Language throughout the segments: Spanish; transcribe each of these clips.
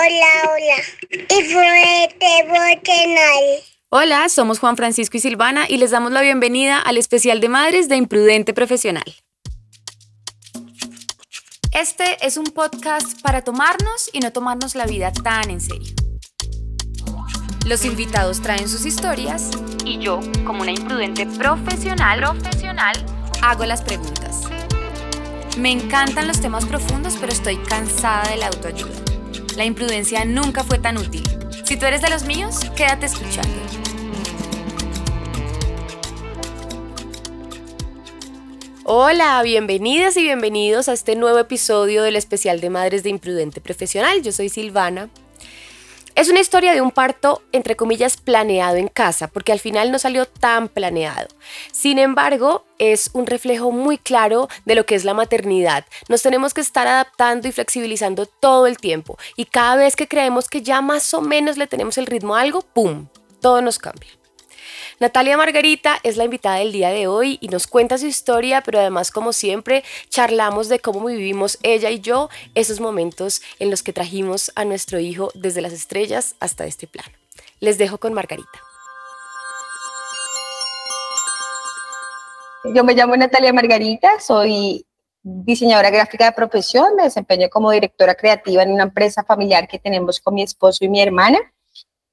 Hola, hola. Y Hola, somos Juan Francisco y Silvana y les damos la bienvenida al especial de madres de Imprudente Profesional. Este es un podcast para tomarnos y no tomarnos la vida tan en serio. Los invitados traen sus historias y yo, como una imprudente profesional, profesional, hago las preguntas. Me encantan los temas profundos, pero estoy cansada de la autoayuda. La imprudencia nunca fue tan útil. Si tú eres de los míos, quédate escuchando. Hola, bienvenidas y bienvenidos a este nuevo episodio del especial de Madres de Imprudente Profesional. Yo soy Silvana es una historia de un parto, entre comillas, planeado en casa, porque al final no salió tan planeado. Sin embargo, es un reflejo muy claro de lo que es la maternidad. Nos tenemos que estar adaptando y flexibilizando todo el tiempo. Y cada vez que creemos que ya más o menos le tenemos el ritmo a algo, ¡pum! Todo nos cambia. Natalia Margarita es la invitada del día de hoy y nos cuenta su historia, pero además, como siempre, charlamos de cómo vivimos ella y yo esos momentos en los que trajimos a nuestro hijo desde las estrellas hasta este plano. Les dejo con Margarita. Yo me llamo Natalia Margarita, soy diseñadora gráfica de profesión, me desempeño como directora creativa en una empresa familiar que tenemos con mi esposo y mi hermana.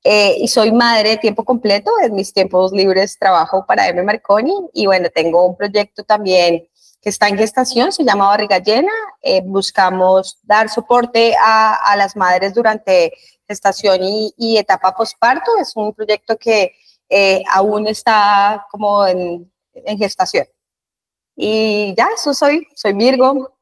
Eh, y soy madre de tiempo completo. En mis tiempos libres trabajo para M. Marconi y bueno, tengo un proyecto también que está en gestación, se llama Barriga Llena. Eh, buscamos dar soporte a, a, las madres durante gestación y, y etapa posparto. Es un proyecto que eh, aún está como en, en, gestación. Y ya, eso soy. Soy Virgo.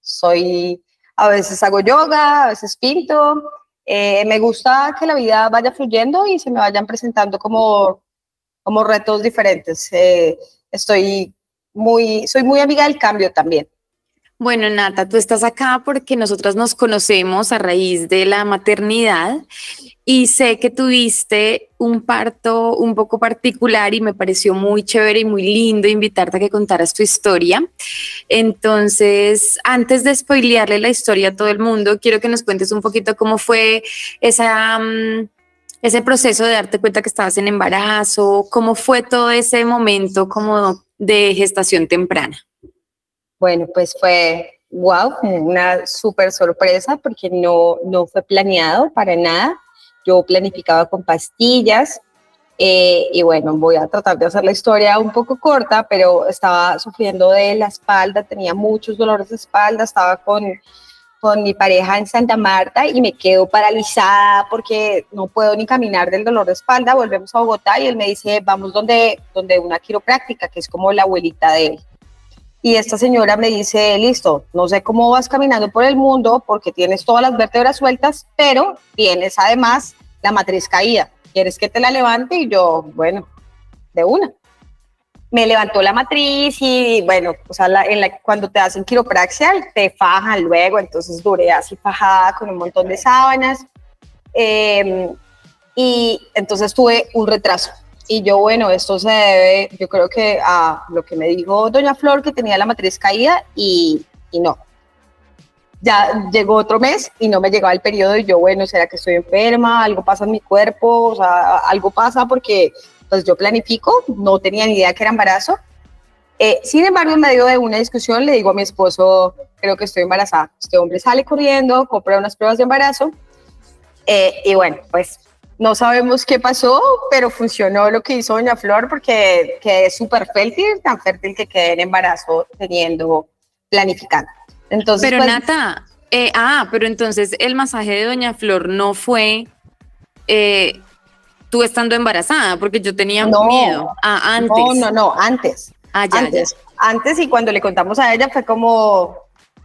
soy, a veces hago yoga, a veces pinto. Eh, me gusta que la vida vaya fluyendo y se me vayan presentando como, como retos diferentes. Eh, estoy muy, soy muy amiga del cambio también. Bueno, Nata, tú estás acá porque nosotras nos conocemos a raíz de la maternidad y sé que tuviste un parto un poco particular y me pareció muy chévere y muy lindo invitarte a que contaras tu historia. Entonces, antes de spoilearle la historia a todo el mundo, quiero que nos cuentes un poquito cómo fue mm, ese proceso de darte cuenta que estabas en embarazo, cómo fue todo ese momento como de gestación temprana. Bueno, pues fue wow, una súper sorpresa porque no, no fue planeado para nada. Yo planificaba con pastillas eh, y bueno, voy a tratar de hacer la historia un poco corta, pero estaba sufriendo de la espalda, tenía muchos dolores de espalda, estaba con, con mi pareja en Santa Marta y me quedo paralizada porque no puedo ni caminar del dolor de espalda. Volvemos a Bogotá y él me dice, vamos donde, donde una quiropráctica, que es como la abuelita de él. Y esta señora me dice, listo, no sé cómo vas caminando por el mundo porque tienes todas las vértebras sueltas, pero tienes además la matriz caída. ¿Quieres que te la levante? Y yo, bueno, de una. Me levantó la matriz y bueno, o sea, en cuando te hacen quiropraxia te fajan luego, entonces duré así fajada con un montón de sábanas. Em, y entonces tuve un retraso y yo, bueno, esto se debe, yo creo que a lo que me dijo doña Flor, que tenía la matriz caída y, y no. Ya llegó otro mes y no me llegaba el periodo y yo, bueno, ¿será que estoy enferma? ¿Algo pasa en mi cuerpo? O sea, algo pasa porque pues yo planifico, no tenía ni idea que era embarazo. Eh, sin embargo, en medio de una discusión le digo a mi esposo, creo que estoy embarazada. Este hombre sale corriendo, compra unas pruebas de embarazo eh, y bueno, pues no sabemos qué pasó, pero funcionó lo que hizo Doña Flor porque es súper fértil, tan fértil que quedé en embarazo teniendo, planificando. Entonces, pero pues, Nata, eh, ah, pero entonces el masaje de Doña Flor no fue eh, tú estando embarazada, porque yo tenía miedo. Ah, antes. No, no, no, antes. Ah, ya, antes, antes y cuando le contamos a ella fue como,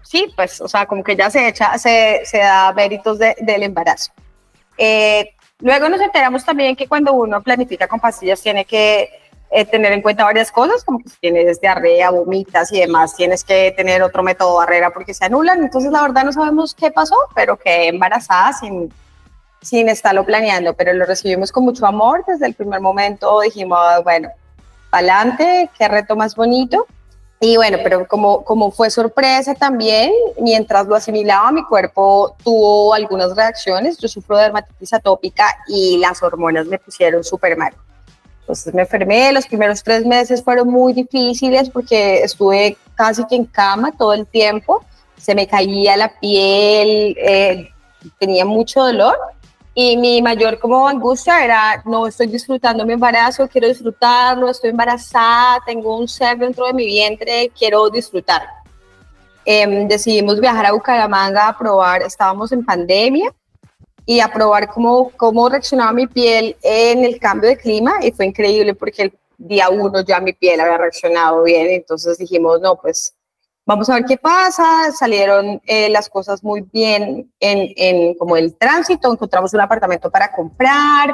sí, pues, o sea, como que ya se echa, se, se da méritos del embarazo. Eh, Luego nos enteramos también que cuando uno planifica con pastillas tiene que eh, tener en cuenta varias cosas, como que si tienes diarrea, vomitas y demás, tienes que tener otro método barrera porque se anulan. Entonces, la verdad no sabemos qué pasó, pero quedé embarazada sin, sin estarlo planeando, pero lo recibimos con mucho amor desde el primer momento. Dijimos, bueno, adelante, qué reto más bonito. Y bueno, pero como, como fue sorpresa también, mientras lo asimilaba, mi cuerpo tuvo algunas reacciones. Yo sufro de dermatitis atópica y las hormonas me pusieron súper mal. Entonces me enfermé, los primeros tres meses fueron muy difíciles porque estuve casi que en cama todo el tiempo, se me caía la piel, eh, tenía mucho dolor y mi mayor como angustia era, no estoy disfrutando mi embarazo, quiero disfrutarlo, estoy embarazada, tengo un ser dentro de mi vientre, quiero disfrutar. Em, decidimos viajar a Bucaramanga a probar, estábamos en pandemia, y a probar cómo, cómo reaccionaba mi piel en el cambio de clima y fue increíble porque el día uno ya mi piel había reaccionado bien, entonces dijimos, no, pues vamos a ver qué pasa, salieron eh, las cosas muy bien en, como el tránsito, encontramos un apartamento para comprar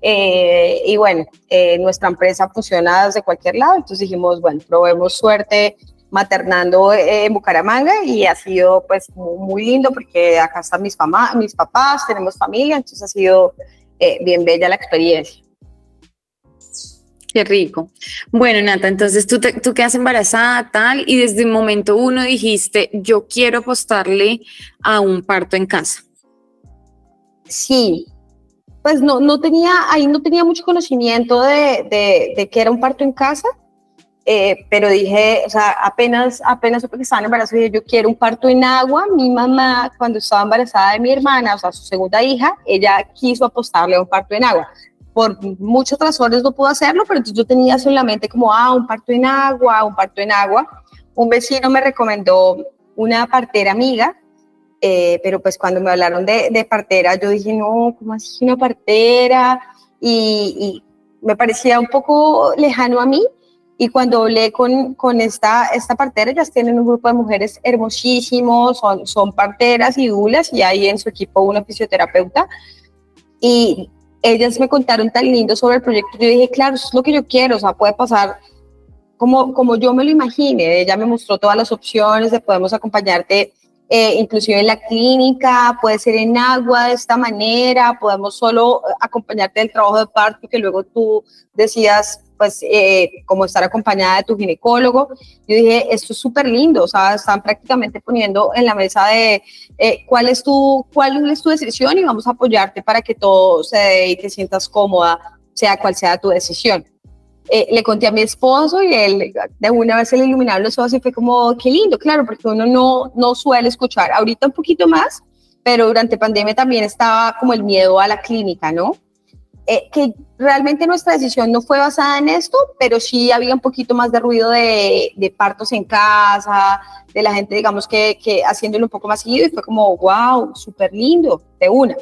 eh, y bueno, eh, nuestra empresa funciona desde cualquier lado, entonces dijimos, bueno, probemos suerte maternando en Bucaramanga y ha sido pues muy, lindo porque acá están mis, mis papás, tenemos familia, entonces ha sido bien bella la experiencia. Qué rico. Bueno, Nata, entonces tú, tú quedas embarazada, tal, y desde el momento uno dijiste, yo quiero apostarle a un parto en casa. Sí, pues no, no tenía, ahí no tenía mucho conocimiento de, de, que era un parto en casa, eh, pero dije, o sea, apenas, apenas supe que estaba embarazada, dije, yo quiero un parto en agua. Mi mamá, cuando estaba embarazada de mi hermana, o sea, su segunda hija, ella quiso apostarle a un parto en agua por muchas razones no pudo hacerlo, pero entonces yo tenía solamente como, ah, un parto en agua, un parto en agua. Un vecino me recomendó una partera amiga, eh, pero pues cuando me hablaron de, de, partera, yo dije, no, ¿cómo así una partera? Y, me parecía un poco lejano a mí. Y cuando hablé con, con esta, esta partera, ellas tienen un grupo de mujeres hermosísimos, son, son parteras y dulas, y hay en su equipo una fisioterapeuta. Y ellas me contaron tan lindo sobre el proyecto. Yo dije, claro, eso es lo que yo quiero, o sea, puede pasar como, como yo me lo imagine. Ella me mostró todas las opciones de podemos acompañarte eh, inclusive en la clínica, puede ser en agua de esta manera, podemos solo acompañarte del trabajo de parto que luego tú decías pues eh, como estar acompañada de tu ginecólogo. Yo dije, esto es súper lindo, o sea, están prácticamente poniendo en la mesa de eh, cuál, es tu, cuál es tu decisión y vamos a apoyarte para que todo se dé y te sientas cómoda, sea cual sea tu decisión. Eh, le conté a mi esposo y él de una vez se le iluminaron los ojos y fue como, qué lindo, claro, porque uno no, no suele escuchar, ahorita un poquito más, pero durante pandemia también estaba como el miedo a la clínica, ¿no? Eh, que realmente nuestra decisión no fue basada en esto, pero sí había un poquito más de ruido de, de partos en casa, de la gente, digamos, que, que, haciéndolo un poco más seguido y fue como, wow, súper lindo, de una.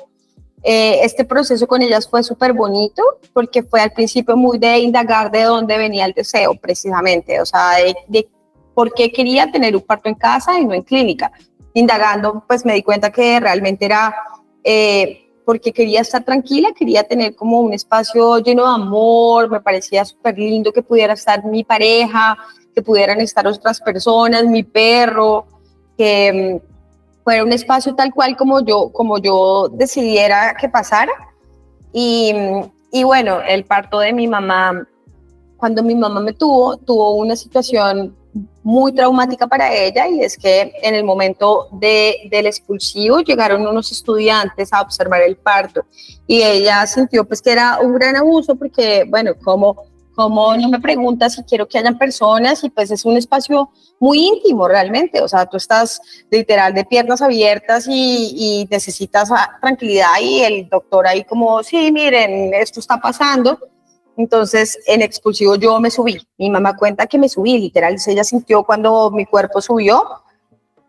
Eh, este proceso con ellas fue súper bonito porque fue al principio muy de indagar de dónde venía el deseo, precisamente, o sea, de, por qué quería tener un parto en casa y no en clínica. Indagando, pues me di cuenta que realmente era... Eh, porque quería estar tranquila, quería tener como un espacio lleno de amor, me parecía súper lindo que pudiera estar mi pareja, que pudieran estar otras personas, mi perro, que fuera un espacio tal cual como yo, como yo decidiera que pasara. Y, y bueno, el parto de mi mamá, cuando mi mamá me tuvo, tuvo una situación muy traumática para ella y es que en el momento de, del expulsivo llegaron unos estudiantes a observar el parto y ella sintió pues que era un gran abuso porque bueno, como, como no me pregunta si quiero que hayan personas y pues es un espacio muy íntimo realmente, o sea, tú estás literal de piernas abiertas y, y necesitas tranquilidad y el doctor ahí como, sí, miren, esto está pasando entonces, en expulsivo yo me subí. Mi mamá cuenta que me subí, literal, ella sintió cuando mi cuerpo subió.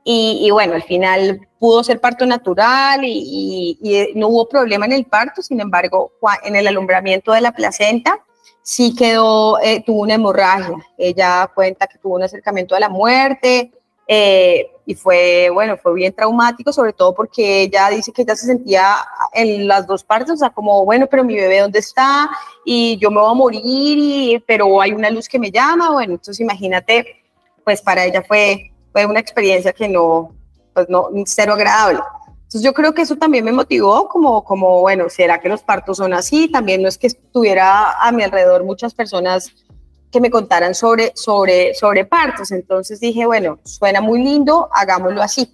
Y, bueno, al final pudo ser parto natural y, no hubo problema en el parto. Sin embargo, en el alumbramiento de la placenta sí quedó, eh, tuvo una hemorragia. Ella cuenta que tuvo un acercamiento a la muerte. Eh, y fue, bueno, fue bien traumático, sobre todo porque ella dice que ella se sentía en las dos partes, o sea, como, bueno, pero mi bebé, ¿dónde está? Y yo me voy a morir, y, pero hay una luz que me llama, bueno, entonces imagínate, pues para ella fue, fue una experiencia que no, pues no, cero agradable. Entonces yo creo que eso también me motivó como, como, bueno, ¿será que los partos son así? También no es que estuviera a mi alrededor muchas personas que me contaran sobre, sobre, sobre partos. Entonces dije, bueno, suena muy lindo, hagámoslo así.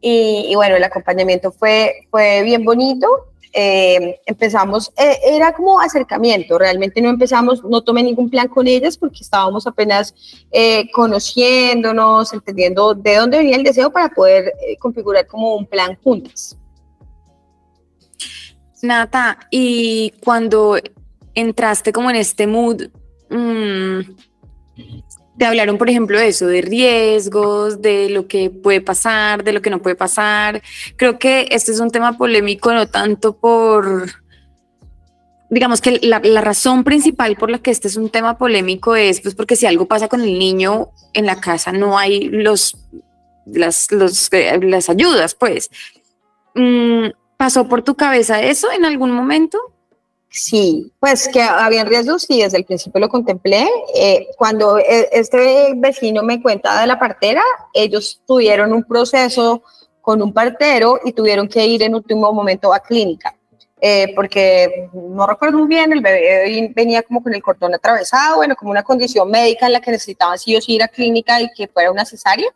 Y, bueno, el acompañamiento fue, fue bien bonito. Eh, empezamos, eh, era como acercamiento, realmente no empezamos, no tomé ningún plan con ellas porque estábamos apenas eh, conociéndonos, entendiendo de dónde venía el deseo para poder configurar como un plan juntas. Nata, y cuando entraste como en este mood, mmm, te hablaron, por ejemplo, de eso, de riesgos, de lo que puede pasar, de lo que no puede pasar. Creo que este es un tema polémico, no tanto por, digamos que la, razón principal por la que este es un tema polémico es pues porque si algo pasa con el niño en la casa no hay los, las, eh, las ayudas, pues. Mm, ¿Pasó por tu cabeza eso en algún momento? Sí, pues que había riesgos, sí, desde el principio lo contemplé. Eh, cuando e, este vecino me cuenta de la partera, ellos tuvieron un proceso con un partero y tuvieron que ir en último momento a clínica. Eh, porque no recuerdo muy bien, el bebé venía como con el cordón atravesado, bueno, como una condición médica en la que necesitaban sí o sí ir a clínica y que fuera una cesárea.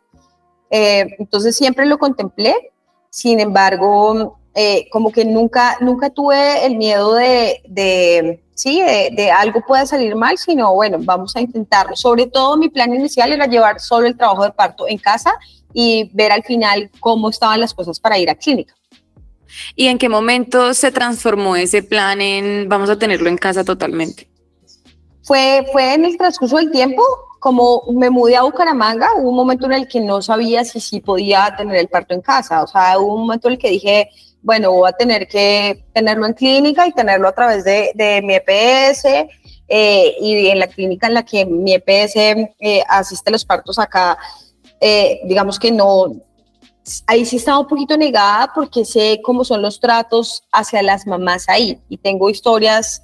Eh, entonces siempre lo contemplé, sin embargo, eh, como que nunca, nunca tuve el miedo de, de sí, de, algo pueda salir mal, sino bueno, vamos a intentarlo. Sobre todo mi plan inicial era llevar solo el trabajo de parto en casa y ver al final cómo estaban las cosas para ir a clínica. ¿Y en qué momento se transformó ese plan en vamos a tenerlo en casa totalmente? Fue, fue en el transcurso del tiempo, como me mudé a Bucaramanga, hubo un momento en el que no sabía si sí podía tener el parto en casa. O sea, hubo un momento en el que dije, bueno, voy a tener que tenerlo en clínica y tenerlo a través de, mi EPS. Eh, y en la clínica en la que mi EPS eh, asiste a los partos acá, eh, digamos que no, ahí sí estaba un poquito negada porque sé cómo son los tratos hacia las mamás ahí y tengo historias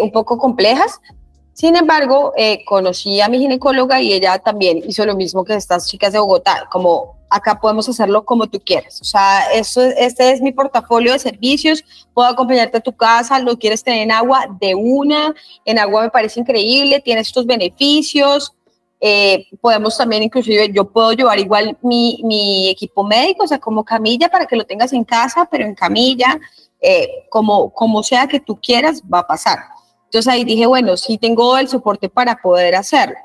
un poco complejas. Sin embargo, conocí a mi ginecóloga y ella también hizo lo mismo que estas chicas de Bogotá, como acá podemos hacerlo como tú quieras. O sea, eso, este es mi portafolio de servicios, puedo acompañarte a tu casa, lo quieres tener en agua de una, en agua me parece increíble, tiene estos beneficios. Eh, podemos también, inclusive, yo puedo llevar igual mi, mi, equipo médico, o sea, como camilla para que lo tengas en casa, pero en camilla, eh, como, como sea que tú quieras, va a pasar. Entonces ahí dije, bueno, sí tengo el soporte para poder hacerlo.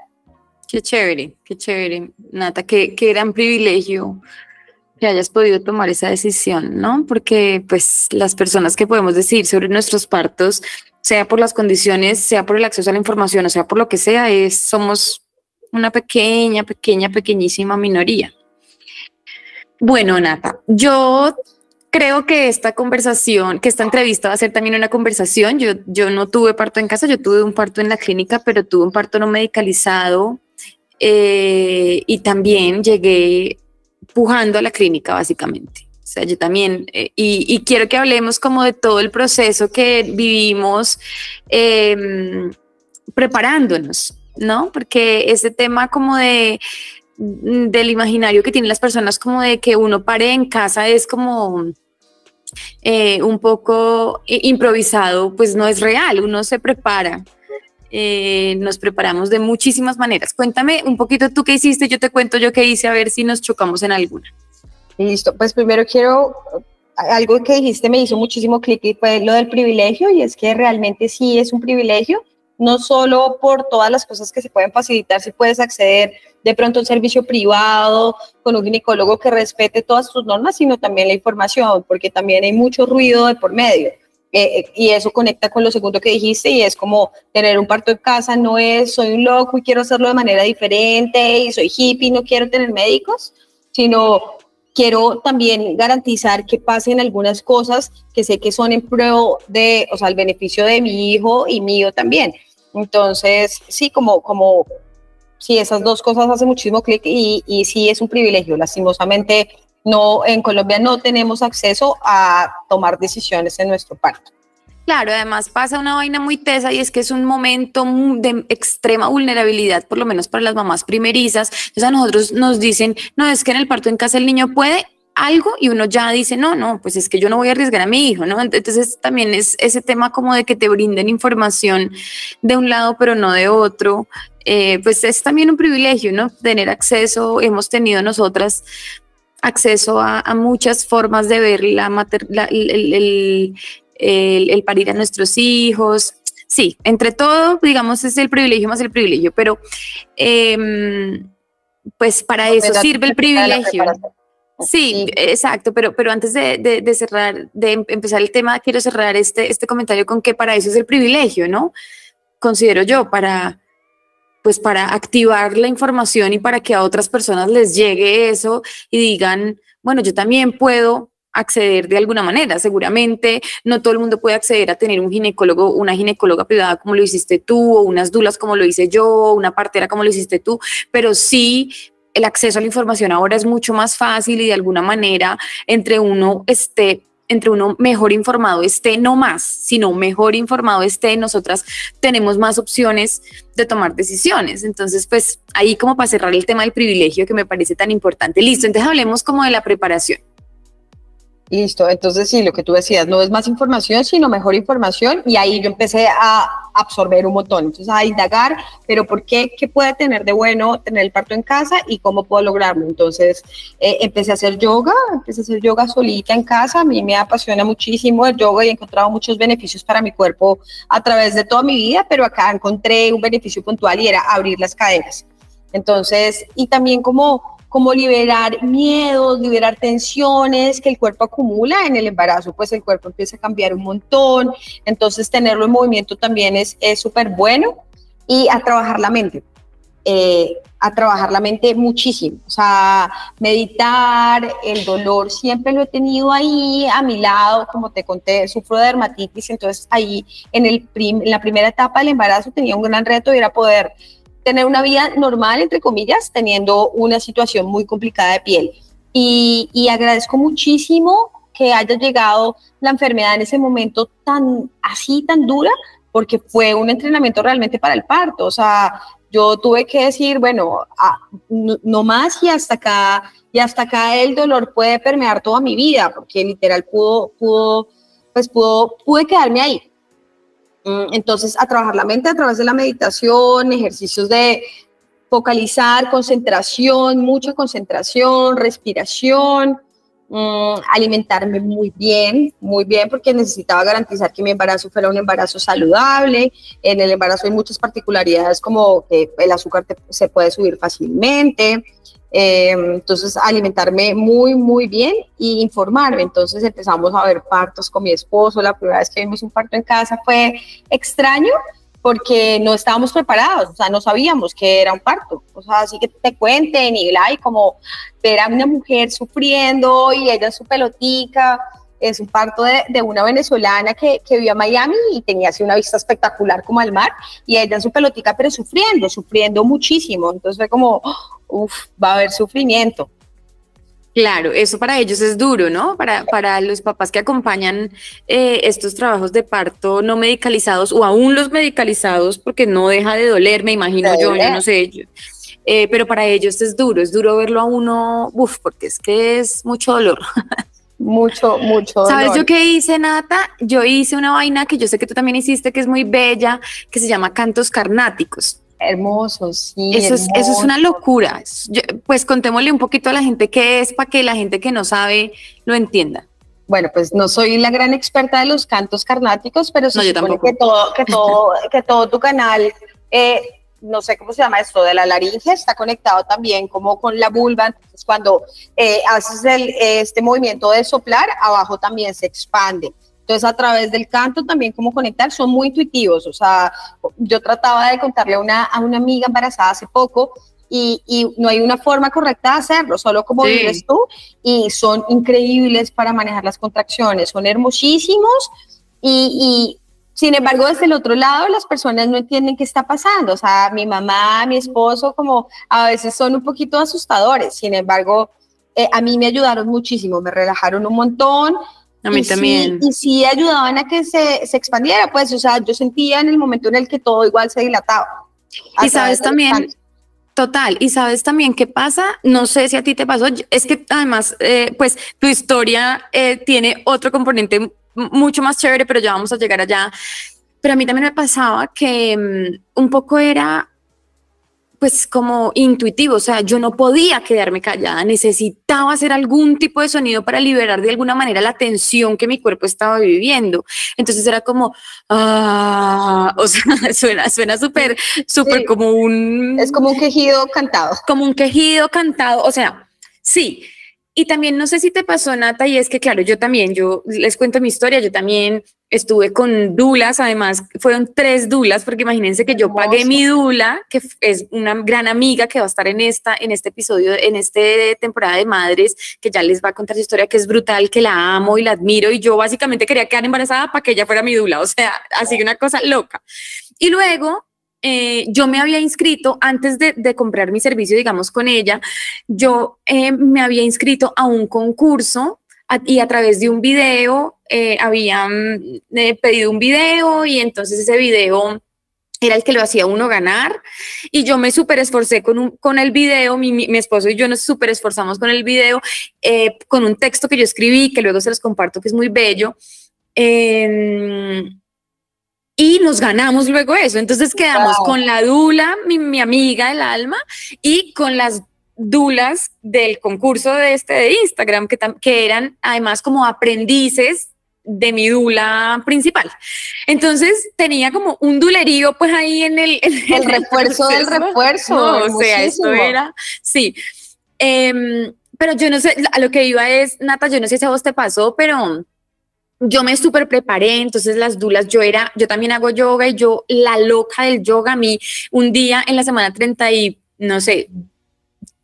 Qué chévere, qué chévere, Nata, qué, qué gran privilegio que hayas podido tomar esa decisión, ¿no? Porque pues las personas que podemos decir sobre nuestros partos, sea por las condiciones, sea por el acceso a la información, o sea por lo que sea, es, somos una pequeña, pequeña, pequeñísima minoría. Bueno, Nata, yo creo que esta conversación, que esta entrevista va a ser también una conversación. Yo, yo no tuve parto en casa, yo tuve un parto en la clínica, pero tuve un parto no medicalizado eh, y también llegué pujando a la clínica, básicamente. O sea, yo también, eh, y, quiero que hablemos como de todo el proceso que vivimos em, preparándonos, ¿no? Porque ese tema como de del imaginario que tienen las personas como de que uno pare en casa es como eh, un poco improvisado, pues no es real, uno se prepara eh, nos preparamos de muchísimas maneras. Cuéntame un poquito tú qué hiciste, yo te cuento yo qué hice, a ver si nos chocamos en alguna. Listo, pues primero quiero, algo que dijiste me hizo muchísimo clic y fue lo del privilegio y es que realmente sí es un privilegio, no solo por todas las cosas que se pueden facilitar, si puedes acceder de pronto a un servicio privado con un ginecólogo que respete todas sus normas, sino también la información, porque también hay mucho ruido de por medio. Eh, y eso conecta con lo segundo que dijiste y es como tener un parto en casa no es soy un loco y quiero hacerlo de manera diferente y soy hippie, no quiero tener médicos, sino quiero también garantizar que pasen algunas cosas que sé que son en pro de, o sea, el beneficio de mi hijo y mío también. Entonces, sí, como, como, sí, esas dos cosas hacen muchísimo clic y, y sí es un privilegio. Lastimosamente, no, en Colombia no tenemos acceso a tomar decisiones en nuestro parto. Claro, además pasa una vaina muy tesa y es que es un momento de extrema vulnerabilidad, por lo menos para las mamás primerizas. Entonces a nosotros nos dicen, no, es que en el parto en casa el niño puede algo y uno ya dice, no, no, pues es que yo no voy a arriesgar a mi hijo, ¿no? Entonces también es ese tema como de que te brinden información de un lado pero no de otro, eh, pues es también un privilegio, ¿no? Tener acceso, hemos tenido nosotras acceso a, muchas formas de ver la, el, el, parir a nuestros hijos. Sí, entre todo, digamos, es el privilegio más el privilegio, pero em, pues para eso sirve el privilegio. Sí, exacto, pero, pero antes de, cerrar, de em, empezar el tema, quiero cerrar este, este comentario con que para eso es el privilegio, ¿no? Considero yo, para, pues para activar la información y para que a otras personas les llegue eso y digan, bueno, yo también puedo acceder de alguna manera. Seguramente no todo el mundo puede acceder a tener un ginecólogo, una ginecóloga privada como lo hiciste tú, o unas dulas como lo hice yo, una partera como lo hiciste tú, pero sí el acceso a la información ahora es mucho más fácil y de alguna manera entre uno esté entre uno mejor informado esté, no más, sino mejor informado esté, nosotras tenemos más opciones de tomar decisiones. Entonces, pues ahí como para cerrar el tema del privilegio que me parece tan importante. Listo, entonces hablemos como de la preparación. Listo, entonces sí, lo que tú decías, no es más información, sino mejor información y ahí yo empecé a absorber un montón, entonces a indagar, pero ¿por qué? ¿Qué puede tener de bueno tener el parto en casa y cómo puedo lograrlo? Entonces eh, empecé a hacer yoga, empecé a hacer yoga solita en casa, a mí me apasiona muchísimo el yoga y he encontrado muchos beneficios para mi cuerpo a través de toda mi vida, pero acá encontré un beneficio puntual y era abrir las cadenas. Entonces, y también como como liberar miedos, liberar tensiones que el cuerpo acumula en el embarazo, pues el cuerpo empieza a cambiar un montón, entonces tenerlo en movimiento también es súper bueno y a trabajar la mente. Eh, a trabajar la mente muchísimo, o sea, meditar, el dolor siempre lo he tenido ahí a mi lado, como te conté, sufro de dermatitis, entonces ahí en, el en la primera etapa del embarazo tenía un gran reto y era poder tener una vida normal, entre comillas, teniendo una situación muy complicada de piel. Y, agradezco muchísimo que haya llegado la enfermedad en ese momento tan así, tan dura, porque fue un entrenamiento realmente para el parto. O sea, yo tuve que decir, bueno, ah, no, más y hasta acá, y hasta acá el dolor puede permear toda mi vida, porque literal pudo, pudo, pues pudo, pude quedarme ahí. Mm, entonces, a trabajar la mente a través de la meditación, ejercicios de focalizar, concentración, mucha concentración, respiración, mm, alimentarme muy bien, muy bien, porque necesitaba garantizar que mi embarazo fuera un embarazo saludable. En el embarazo hay muchas particularidades como que el azúcar se puede subir fácilmente. Em, entonces, alimentarme muy, muy bien y informarme. Entonces empezamos a ver partos con mi esposo. La primera vez que vimos un parto en casa fue extraño porque no estábamos preparados, o sea, no sabíamos que era un parto. O sea, así que te cuenten y, y como ver a una mujer sufriendo y ella su pelotica es un parto de, una venezolana que, que vivía en Miami y tenía así una vista espectacular como al mar y ella en su pelotica pero sufriendo, sufriendo muchísimo. Entonces fue como, uff, va a haber sufrimiento. Claro, eso para ellos es duro, ¿no? Para, para los papás que acompañan eh, estos trabajos de parto no medicalizados o aún los medicalizados, porque no deja de doler, me imagino yo, yo no sé. Eh, pero para ellos es duro, es duro verlo a uno, uff, porque es que es mucho dolor. Mucho, mucho. ¿Sabes yo qué hice, Nata? Yo hice una vaina que yo sé que tú también hiciste, que es muy bella, que se llama cantos carnáticos. Hermoso, sí. Eso, Es, eso es una locura. pues contémosle un poquito a la gente qué es para que la gente que no sabe lo entienda. Bueno, pues no soy la gran experta de los cantos carnáticos, pero se supone que todo, que todo, que todo tu canal eh, no sé cómo se llama esto, de la laringe, está conectado también como con la vulva, entonces cuando eh, haces el, este movimiento de soplar, abajo también se expande. Entonces, a través del canto también cómo conectar, son muy intuitivos. O sea, yo trataba de contarle a una, a una amiga embarazada hace poco y, y, no hay una forma correcta de hacerlo, solo como vives tú, y son increíbles para manejar las contracciones, son hermosísimos y, y sin embargo, desde el otro lado, las personas no entienden qué está pasando. O sea, mi mamá, mi esposo, como a veces son un poquito asustadores. Sin embargo, eh, a mí me ayudaron muchísimo, me relajaron un montón. A mí también. y sí ayudaban a que se, se, expandiera, pues, o sea, yo sentía en el momento en el que todo igual se dilataba. Y sabes también, Total, y sabes también qué pasa, no sé si a ti te pasó, es que además, eh, pues tu historia eh, tiene otro componente mucho más chévere, pero ya vamos a llegar allá. Pero a mí también me pasaba que mm, un poco era pues como intuitivo, o sea, yo no podía quedarme callada, necesitaba hacer algún tipo de sonido para liberar de alguna manera la tensión que mi cuerpo estaba viviendo. Entonces era como, ah, o sea, suena, suena súper, súper como un... Es como un quejido cantado. Como un quejido cantado, o sea, sí, y también no sé si te pasó, Nata, y es que, claro, yo también, yo les cuento mi historia, yo también estuve con dulas, además fueron tres dulas, porque imagínense que yo pagué mi dula, que es una gran amiga que va a estar en esta, en este episodio, en esta temporada de madres, que ya les va a contar su historia, que es brutal, que la amo y la admiro, y yo básicamente quería quedar embarazada para que ella fuera mi dula, o sea, así una cosa loca. Y luego eh, yo me había inscrito antes de, comprar mi servicio, digamos, con ella, yo eh, me había inscrito a un concurso y a través de un video eh, habían pedido un video y entonces ese video era el que lo hacía uno ganar y yo me súper esforcé con, con el video, mi, esposo y yo nos súper esforzamos con el video, con un texto que yo escribí, que luego se los comparto, que es muy bello. Em, y nos ganamos luego eso. Entonces quedamos con la dula, mi, amiga del alma, y con las dulas del concurso de este de Instagram, que, que eran además como aprendices de mi dula principal. Entonces tenía como un dulerío pues ahí en el... el, refuerzo del refuerzo. o sea, esto era, sí. Em, pero yo no sé, a lo que iba es, Nata, yo no sé si a vos te pasó, pero yo me súper preparé, entonces las dulas, yo era, yo también hago yoga y yo, la loca del yoga, a mí un día en la semana 30 y, no sé,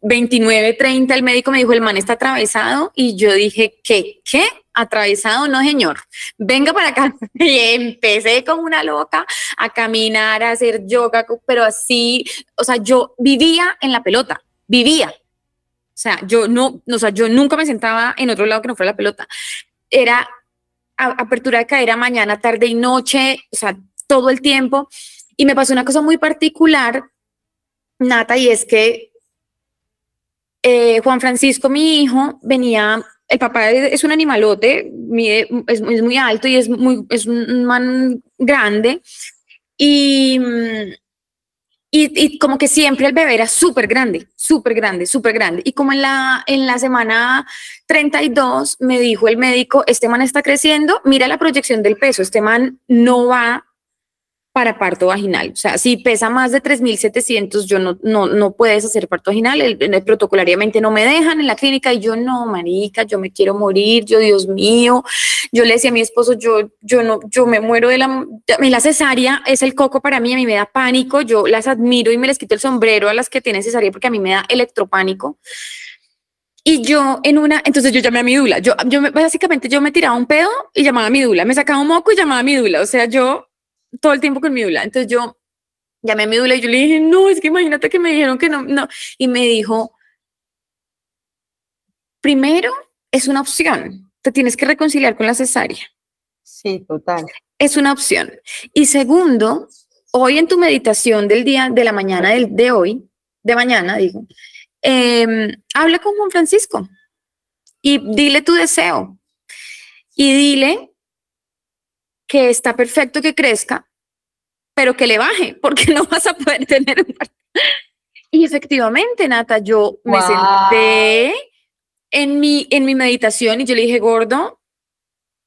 29, 30, el médico me dijo, el man está atravesado y yo dije, ¿qué? ¿Qué? Atravesado, no señor, venga para acá. Y empecé como una loca a caminar, a hacer yoga, pero así, o sea, yo vivía en la pelota, vivía. O sea, yo no, o sea, yo nunca me sentaba en otro lado que no fuera la pelota. Era apertura de cadera mañana, tarde y noche, o sea, todo el tiempo. Y me pasó una cosa muy particular, Nata, y es que eh, Juan Francisco, mi hijo, venía, el papá es un animalote, mide, es, muy alto y es, muy, es un man grande. Y mm, y, como que siempre el bebé era súper grande, súper grande, súper grande. Y como en la, en la semana 32 me dijo el médico, este man está creciendo, mira la proyección del peso, este man no va para parto vaginal. O sea, si pesa más de 3.700, yo no, no, no puedes hacer parto vaginal. El, protocolariamente no me dejan en la clínica y yo no, marica, yo me quiero morir, yo, Dios mío. Yo le decía a mi esposo, yo, yo no, yo me muero de la, la cesárea es el coco para mí, a mí me da pánico. Yo las admiro y me les quito el sombrero a las que tienen cesárea porque a mí me da electropánico. Y yo en una, entonces yo llamé a mi dula. Yo, yo básicamente yo me tiraba un pedo y llamaba a mi dula. Me sacaba un moco y llamaba a mi dula. O sea, yo todo el tiempo con mi dula. Entonces yo llamé a mi dula y yo le dije, no, es que imagínate que me dijeron que no, no. Y me dijo, primero, es una opción. Te tienes que reconciliar con la cesárea. Sí, total. Es una opción. Y segundo, hoy en tu meditación del día, de la mañana del, de hoy, de mañana, digo, eh, habla con Juan Francisco y dile tu deseo. Y dile que está perfecto que crezca, pero que le baje, porque no vas a poder tener un Y efectivamente, Nata, yo me senté en mi, en mi meditación y yo le dije, gordo,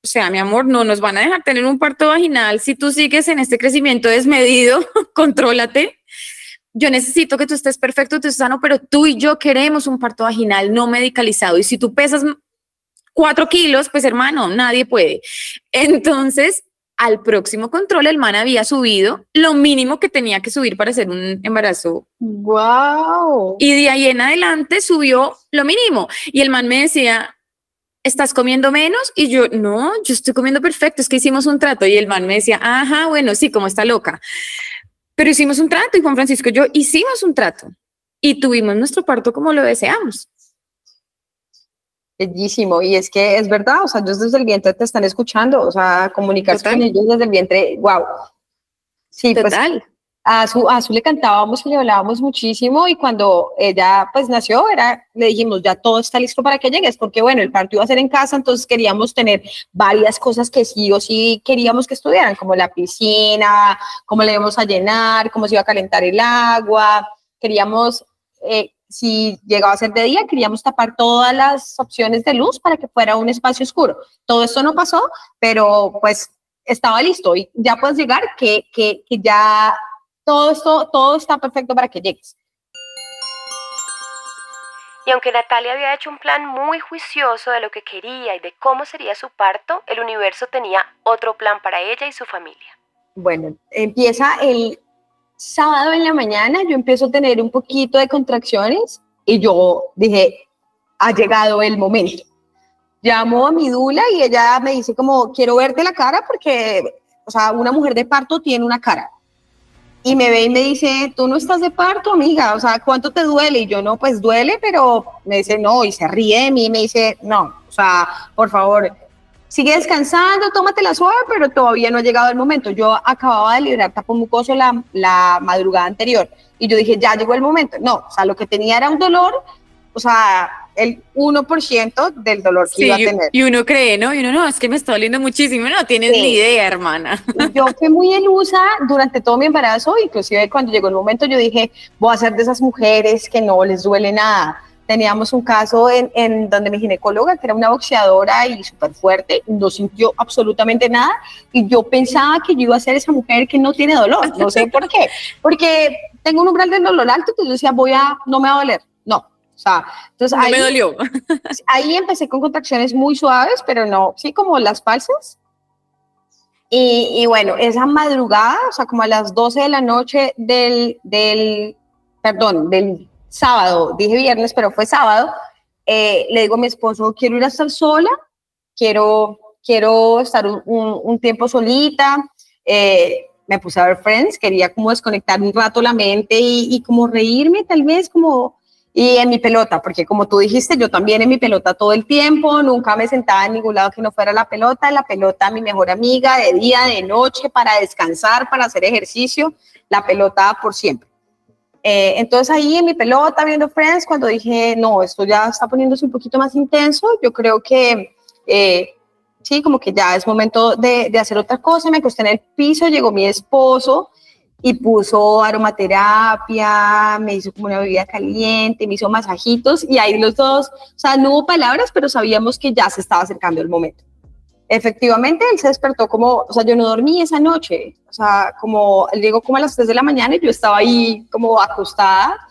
o sea, mi amor, no nos van a dejar tener un parto vaginal si tú sigues en este crecimiento desmedido, contrólate. Yo necesito que tú estés perfecto, tú estés sano, pero tú y yo queremos un parto vaginal no medicalizado. Y si tú pesas cuatro kilos, pues hermano, nadie puede. Entonces, al próximo control el man había subido lo mínimo que tenía que subir para hacer un embarazo. Wow. Y de ahí en adelante subió lo mínimo. Y el man me decía, ¿estás comiendo menos? Y yo, no, yo estoy comiendo perfecto, es que hicimos un trato. Y el man me decía, ajá, bueno, sí, como está loca. Pero hicimos un trato y Juan Francisco y yo hicimos un trato y tuvimos nuestro parto como lo deseamos. Bellísimo, y es que es verdad, o sea, ellos desde el vientre te están escuchando, o sea, comunicarse con ellos desde el vientre, wow. Sí, pues, Total. a su, a su le cantábamos y le hablábamos muchísimo y cuando ella pues nació, era, le dijimos, ya todo está listo para que llegues, porque bueno, el parto iba a ser en casa, entonces queríamos tener varias cosas que sí o sí queríamos que estuvieran, como la piscina, cómo le íbamos a llenar, cómo se iba a calentar el agua, queríamos, eh, si llegaba a ser de día, queríamos tapar todas las opciones de luz para que fuera un espacio oscuro. Todo esto no pasó, pero pues estaba listo y ya puedes llegar que, que, que ya todo esto, todo está perfecto para que llegues. Y aunque Natalia había hecho un plan muy juicioso de lo que quería y de cómo sería su parto, el universo tenía otro plan para ella y su familia. Bueno, empieza el sábado en la mañana, yo empiezo a tener un poquito de contracciones y yo dije, ha llegado el momento. Llamo a mi dula y ella me dice como, quiero verte la cara porque, o sea, una mujer de parto tiene una cara y me ve y me dice, tú no estás de parto, amiga, o sea, ¿cuánto te duele? Y yo, no, pues duele, pero me dice, no, y se ríe de mí y me dice, no, o sea, por favor, sigue descansando, tómate la suave, pero todavía no ha llegado el momento. Yo acababa de liberar tapo mucoso la, la madrugada anterior y yo dije, ya llegó el momento. No, o sea, lo que tenía era un dolor, o sea, el 1% del dolor que iba a tener. Y uno cree, ¿no? Y uno, no, es que me está doliendo muchísimo. No tienes ni idea, hermana. Yo fui muy ilusa durante todo mi embarazo, inclusive cuando llegó el momento yo dije, voy a ser de esas mujeres que no les duele nada. Teníamos un caso en, en donde mi ginecóloga, que era una boxeadora y súper fuerte, no sintió absolutamente nada y yo pensaba que yo iba a ser esa mujer que no tiene dolor, no sé por qué, porque tengo un umbral del dolor alto, entonces yo decía, voy a, no me va a doler, no, o sea, entonces ahí, me dolió. ahí empecé con contracciones muy suaves, pero no, sí, como las falsas. Y, y, bueno, esa madrugada, o sea, como a las 12 de la noche del, del perdón, del sábado, dije viernes, pero fue sábado, eh, le digo a mi esposo, quiero ir a estar sola, quiero, quiero estar un, tiempo solita. Eh, me puse a ver Friends, quería como desconectar un rato la mente y, y como reírme, tal vez como y en mi pelota, porque como tú dijiste, yo también en mi pelota todo el tiempo, nunca me sentaba en ningún lado que no fuera la pelota, la pelota mi mejor amiga, de día, de noche, para descansar, para hacer ejercicio, la pelota por siempre. Eh, entonces ahí en mi pelota, viendo Friends, cuando dije, no, esto ya está poniéndose un poquito más intenso, yo creo que, eh, sí, como que ya es momento de, de hacer otra cosa, me acosté en el piso, llegó mi esposo, y puso aromaterapia, me hizo como una bebida caliente, me hizo masajitos y ahí los dos, o sea, no hubo palabras, pero sabíamos que ya se estaba acercando el momento. Efectivamente, él se despertó como, o sea, yo no dormí esa noche, o sea, como, él llegó como a las 3 de la mañana y yo estaba ahí como acostada.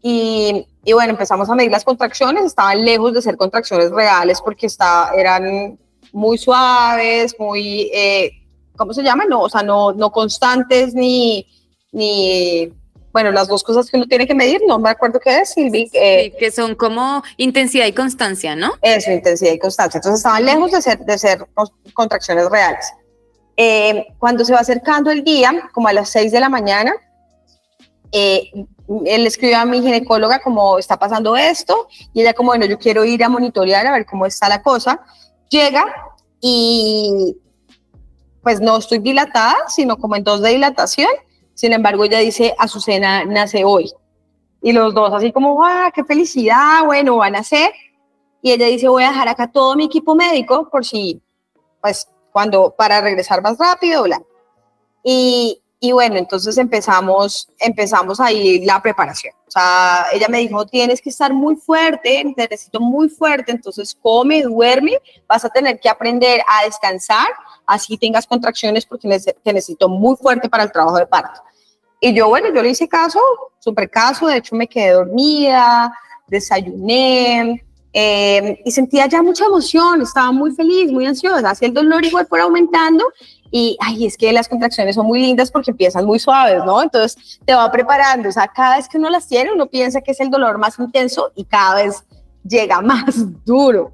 Y, y bueno, empezamos a medir las contracciones, estaban lejos de ser contracciones reales porque está, eran muy suaves, muy... Eh, ¿cómo se llama? No, o sea, no, no constantes ni, ni, bueno, las dos cosas que uno tiene que medir, no me acuerdo qué es, Silvi. Eh, sí, que son como intensidad y constancia, ¿no? Eso, intensidad y constancia. Entonces estaban lejos de ser, de ser contracciones reales. Eh, cuando se va acercando el día, como a las 6 de la mañana, eh, él escribió a mi ginecóloga como está pasando esto y ella como, bueno, yo quiero ir a monitorear a ver cómo está la cosa. Llega y pues no estoy dilatada, sino como en dos de dilatación. Sin embargo, ella dice, Azucena nace hoy. Y los dos así como, ¡ah, qué felicidad! Bueno, van a nacer. Y ella dice, voy a dejar acá todo mi equipo médico por si, pues, cuando, para regresar más rápido, bla. Y, bueno, entonces empezamos, empezamos ahí la preparación. O sea, ella me dijo, tienes que estar muy fuerte, necesito muy fuerte, entonces come, duerme, vas a tener que aprender a descansar, así tengas contracciones porque te necesito muy fuerte para el trabajo de parto. Y yo, bueno, yo le hice caso, súper caso, de hecho me quedé dormida, desayuné, eh, y sentía ya mucha emoción, estaba muy feliz, muy ansiosa, así el dolor igual fue aumentando y, ay, es que las contracciones son muy lindas porque empiezan muy suaves, ¿no? Entonces te va preparando, o sea, cada vez que uno las tiene, uno piensa que es el dolor más intenso y cada vez llega más duro.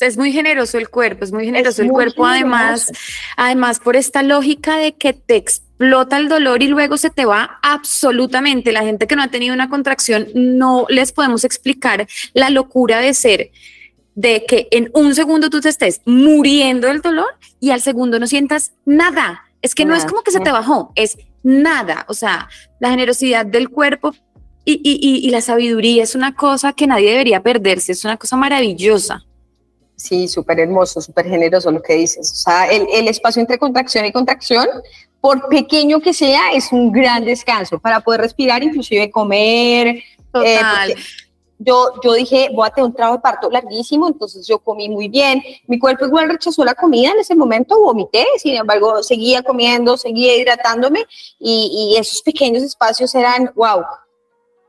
Es muy generoso el cuerpo, es muy generoso el cuerpo, además, además por esta lógica de que te explota el dolor y luego se te va absolutamente. La gente que no ha tenido una contracción no les podemos explicar la locura de ser de que en un segundo tú te estés muriendo del dolor y al segundo no sientas nada, Es que no es como que se te bajó, es nada. O sea, la generosidad del cuerpo y, y, y, la sabiduría es una cosa que nadie debería perderse, es una cosa maravillosa. Sí, súper hermoso, súper generoso lo que dices. O sea, el, el, espacio entre contracción y contracción, por pequeño que sea, es un gran descanso para poder respirar, inclusive comer. Eh, Total. Eh, yo, yo dije, voy a tener un trabajo de parto larguísimo, entonces yo comí muy bien. Mi cuerpo igual rechazó la comida en ese momento, vomité, sin embargo, seguía comiendo, seguía hidratándome y, y esos pequeños espacios eran, wow,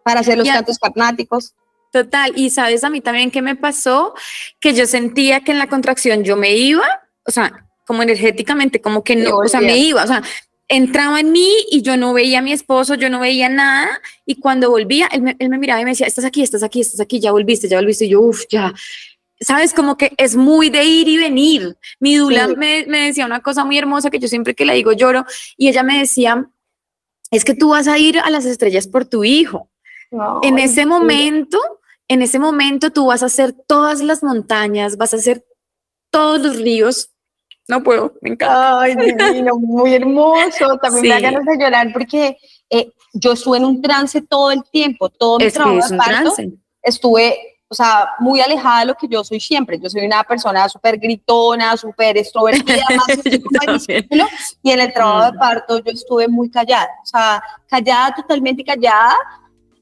para hacer los ya. cantos carnáticos. Total, y sabes a mí también qué me pasó, que yo sentía que en la contracción yo me iba, o sea, como energéticamente, como que no, o sea, me iba, o sea, entraba en mí y yo no veía a mi esposo, yo no veía nada. Y cuando volvía, él me, él me, miraba y me decía, estás aquí, estás aquí, estás aquí, ya volviste, ya volviste. Y yo, uff, ya. Sabes, como que es muy de ir y venir. Mi Dula sí. me, me, decía una cosa muy hermosa que yo siempre que le digo lloro. Y ella me decía, es que tú vas a ir a las estrellas por tu hijo. No, en ese momento, en ese momento tú vas a hacer todas las montañas, vas a hacer todos los ríos no puedo, me encanta. Ay, divino, muy hermoso. También sí. me da ganas de llorar porque eh, yo estuve en un trance todo el tiempo, todo mi es trabajo es de un parto, trance. estuve, o sea, muy alejada de lo que yo soy siempre. Yo soy una persona súper gritona, súper extrovertida, más y en el trabajo mm. de parto yo estuve muy callada, o sea, callada, totalmente callada,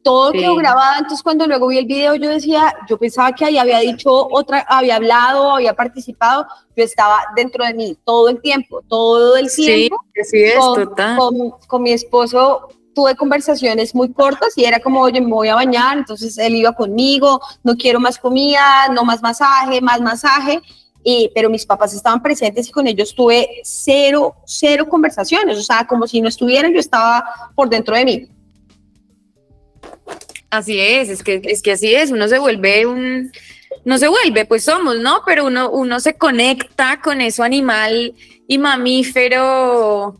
todo sí. quedó grabado. Entonces, cuando luego vi el video, yo decía, yo pensaba que ahí había dicho otra, había hablado, había participado. Yo estaba dentro de mí todo el tiempo, todo el tiempo. Sí, así es, con, total. Con, con, mi esposo tuve conversaciones muy cortas y era como, oye, me voy a bañar. Entonces, él iba conmigo, no quiero más comida, no más masaje, más masaje. Y, pero mis papás estaban presentes y con ellos tuve cero, cero conversaciones. O sea, como si no estuvieran, yo estaba por dentro de mí. Así es, es que, es que así es, uno se vuelve un, no se vuelve, pues somos, ¿no? Pero uno, uno se conecta con eso animal y mamífero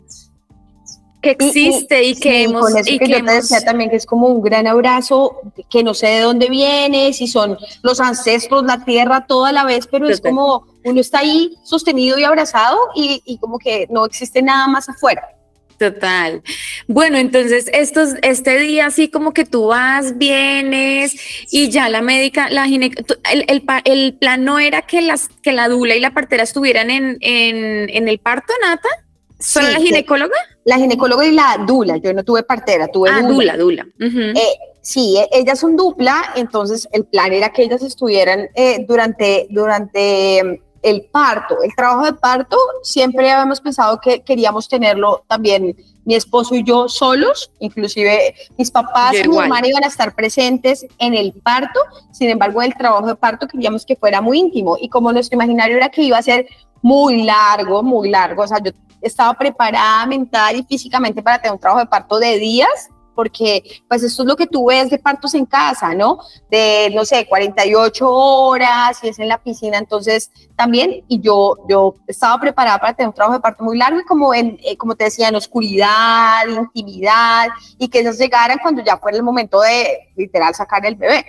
que existe y, y, y que sí, hemos... Con eso y que, que yo hemos, te decía también que es como un gran abrazo, que no sé de dónde viene, si son los ancestros, la tierra, toda la vez, pero es como uno está ahí sostenido y abrazado y, y como que no existe nada más afuera. Total. Bueno, entonces estos, este día así como que tú vas, vienes y ya la médica, la gine, el, el, el, plan no era que, las, que la dula y la partera estuvieran en, en, en el parto, Nata. ¿Solo sí, la ginecóloga? La ginecóloga y la dula. Yo no tuve partera, tuve ah, dula. dula, dula. Uh -huh. eh, sí, ellas son dupla, entonces el plan era que ellas estuvieran eh, durante, durante el parto, el trabajo de parto, siempre habíamos pensado que queríamos tenerlo también mi esposo y yo solos, inclusive mis papás y mi hermana iban a estar presentes en el parto, sin embargo el trabajo de parto queríamos que fuera muy íntimo. Y como nuestro imaginario era que iba a ser muy largo, muy largo, o sea, yo estaba preparada mental y físicamente para tener un trabajo de parto de días, porque pues esto es lo que tú ves de partos en casa, ¿no? De, no sé, 48 horas y es en la piscina, entonces también, y yo, yo estaba preparada para tener un trabajo de parto muy largo y como, en, eh, como te decía, en oscuridad, intimidad, y que ellos llegaran cuando ya fuera el momento de literal sacar el bebé.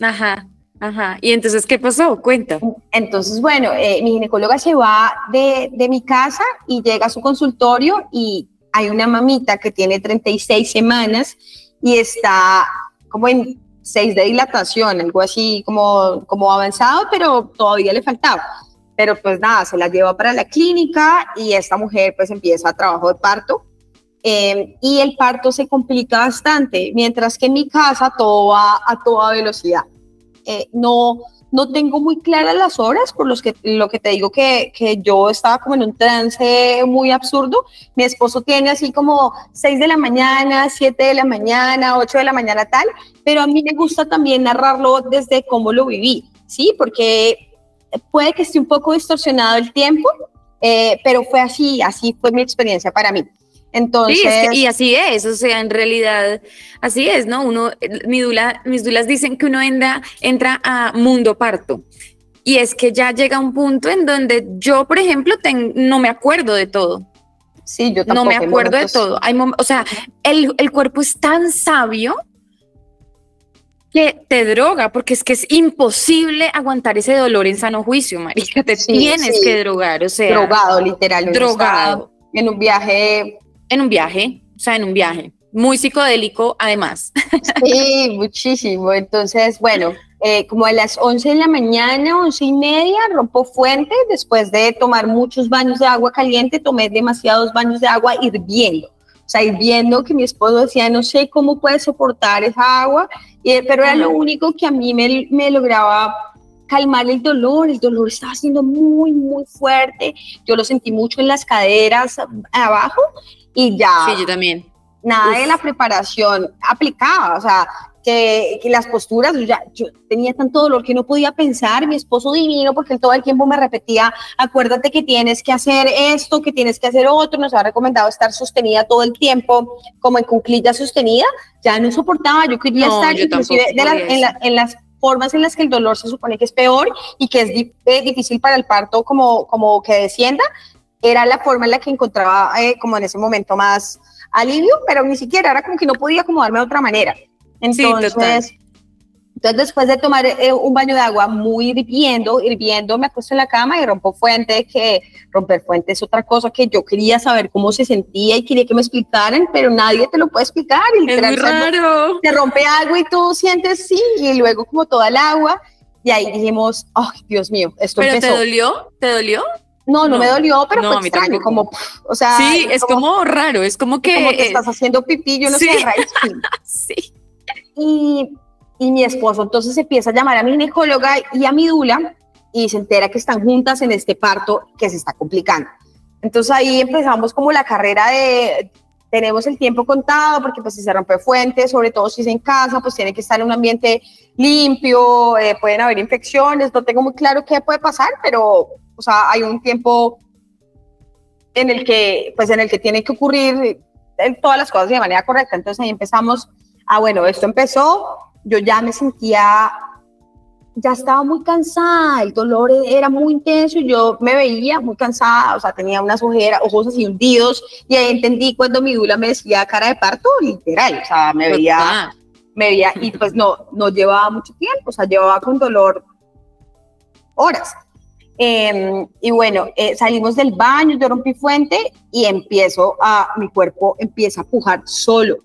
Ajá. Ajá, y entonces, ¿qué pasó? Cuenta. Entonces, bueno, eh, mi ginecóloga se va de, de mi casa y llega a su consultorio y hay una mamita que tiene 36 semanas y está como en 6 de dilatación, algo así como, como avanzado, pero todavía le faltaba. Pero pues nada, se la lleva para la clínica y esta mujer pues empieza a trabajo de parto. Eh, y el parto se complica bastante, mientras que en mi casa todo va a toda velocidad. Eh, no, no tengo muy claras las horas, por los que, lo que te digo que, que, yo estaba como en un trance muy absurdo. Mi esposo tiene así como 6 de la mañana, 7 de la mañana, 8 de la mañana tal, pero a mí me gusta también narrarlo desde cómo lo viví, ¿sí? Porque puede que esté un poco distorsionado el tiempo, eh, pero fue así, así fue mi experiencia para mí. Entonces, sí, es que, y así es, o sea, en realidad, así es, ¿no? Uno, mi dula, mis dulas dicen que uno entra, entra a mundo parto. Y es que ya llega un punto en donde yo, por ejemplo, ten, no me acuerdo de todo. Sí, yo tampoco. No me acuerdo de todo. Hay o sea, el, el cuerpo es tan sabio que te droga, porque es que es imposible aguantar ese dolor en sano juicio, marica, te tienes que drogar, o sea. Drogado, literalmente. Drogado. En un viaje. En un viaje, o sea, en un viaje. Muy psicodélico, además. Sí, muchísimo. Entonces, bueno, eh, como a las 11 de la mañana, 11 y media, rompo fuente. Después de tomar muchos baños de agua caliente, tomé demasiados baños de agua hirviendo. O sea, hirviendo que mi esposo decía, no sé cómo puede soportar esa agua, y, pero era lo único que a mí me, me lograba calmar el dolor, el dolor estaba siendo muy, muy fuerte, yo lo sentí mucho en las caderas abajo y ya. Sí, yo también. Nada de la preparación aplicaba, o sea, que, las posturas, yo, ya, yo tenía tanto dolor que no podía pensar, mi esposo divino, porque él todo el tiempo me repetía, acuérdate que tienes que hacer esto, que tienes que hacer otro, nos ha recomendado estar sostenida todo el tiempo, como en cuclilla sostenida, ya no soportaba, yo quería estar inclusive en, las formas en las que el dolor se supone que es peor y que es eh, difícil para el parto como, como que descienda, era la forma en la que encontraba eh, como en ese momento más alivio, pero ni siquiera era como que no podía acomodarme de otra manera. Entonces, entonces después de tomar eh, un baño de agua muy hirviendo, hirviendo, me acuesto en la cama y rompo fuente, que romper fuente es otra cosa que yo quería saber cómo se sentía y quería que me explicaran, pero nadie te lo puede explicar. Es muy raro. Te rompe algo y tú sientes sí, y luego como toda el agua, y ahí dijimos, ay, Dios mío, esto ¿Pero te dolió? ¿Te dolió? No, no, me dolió, pero fue extraño, como, o sea. Sí, es como, raro, es como que. Como que estás haciendo pipí, yo no sé, raíz. sí. Y, y mi esposo entonces empieza a llamar a mi ginecóloga y a mi dula y se entera que están juntas en este parto que se está complicando. Entonces ahí empezamos como la carrera de, tenemos el tiempo contado porque pues si se rompe fuente, sobre todo si es en casa, pues tiene que estar en un ambiente limpio, eh, pueden haber infecciones, no tengo muy claro qué puede pasar, pero o sea, hay un tiempo en el que pues en el que tiene que ocurrir todas las cosas de manera correcta. Entonces ahí empezamos Ah, bueno, esto empezó, yo ya me sentía, ya estaba muy cansada, el dolor era muy intenso, yo me veía muy cansada, o sea, tenía unas ojeras, ojos así hundidos, y ahí entendí cuando mi dula me decía cara de parto, literal, o sea, me veía, me veía, y pues no, no llevaba mucho tiempo, o sea, llevaba con dolor horas. Em, y bueno, eh, salimos del baño, yo rompí fuente y empiezo a, mi cuerpo empieza a pujar solo.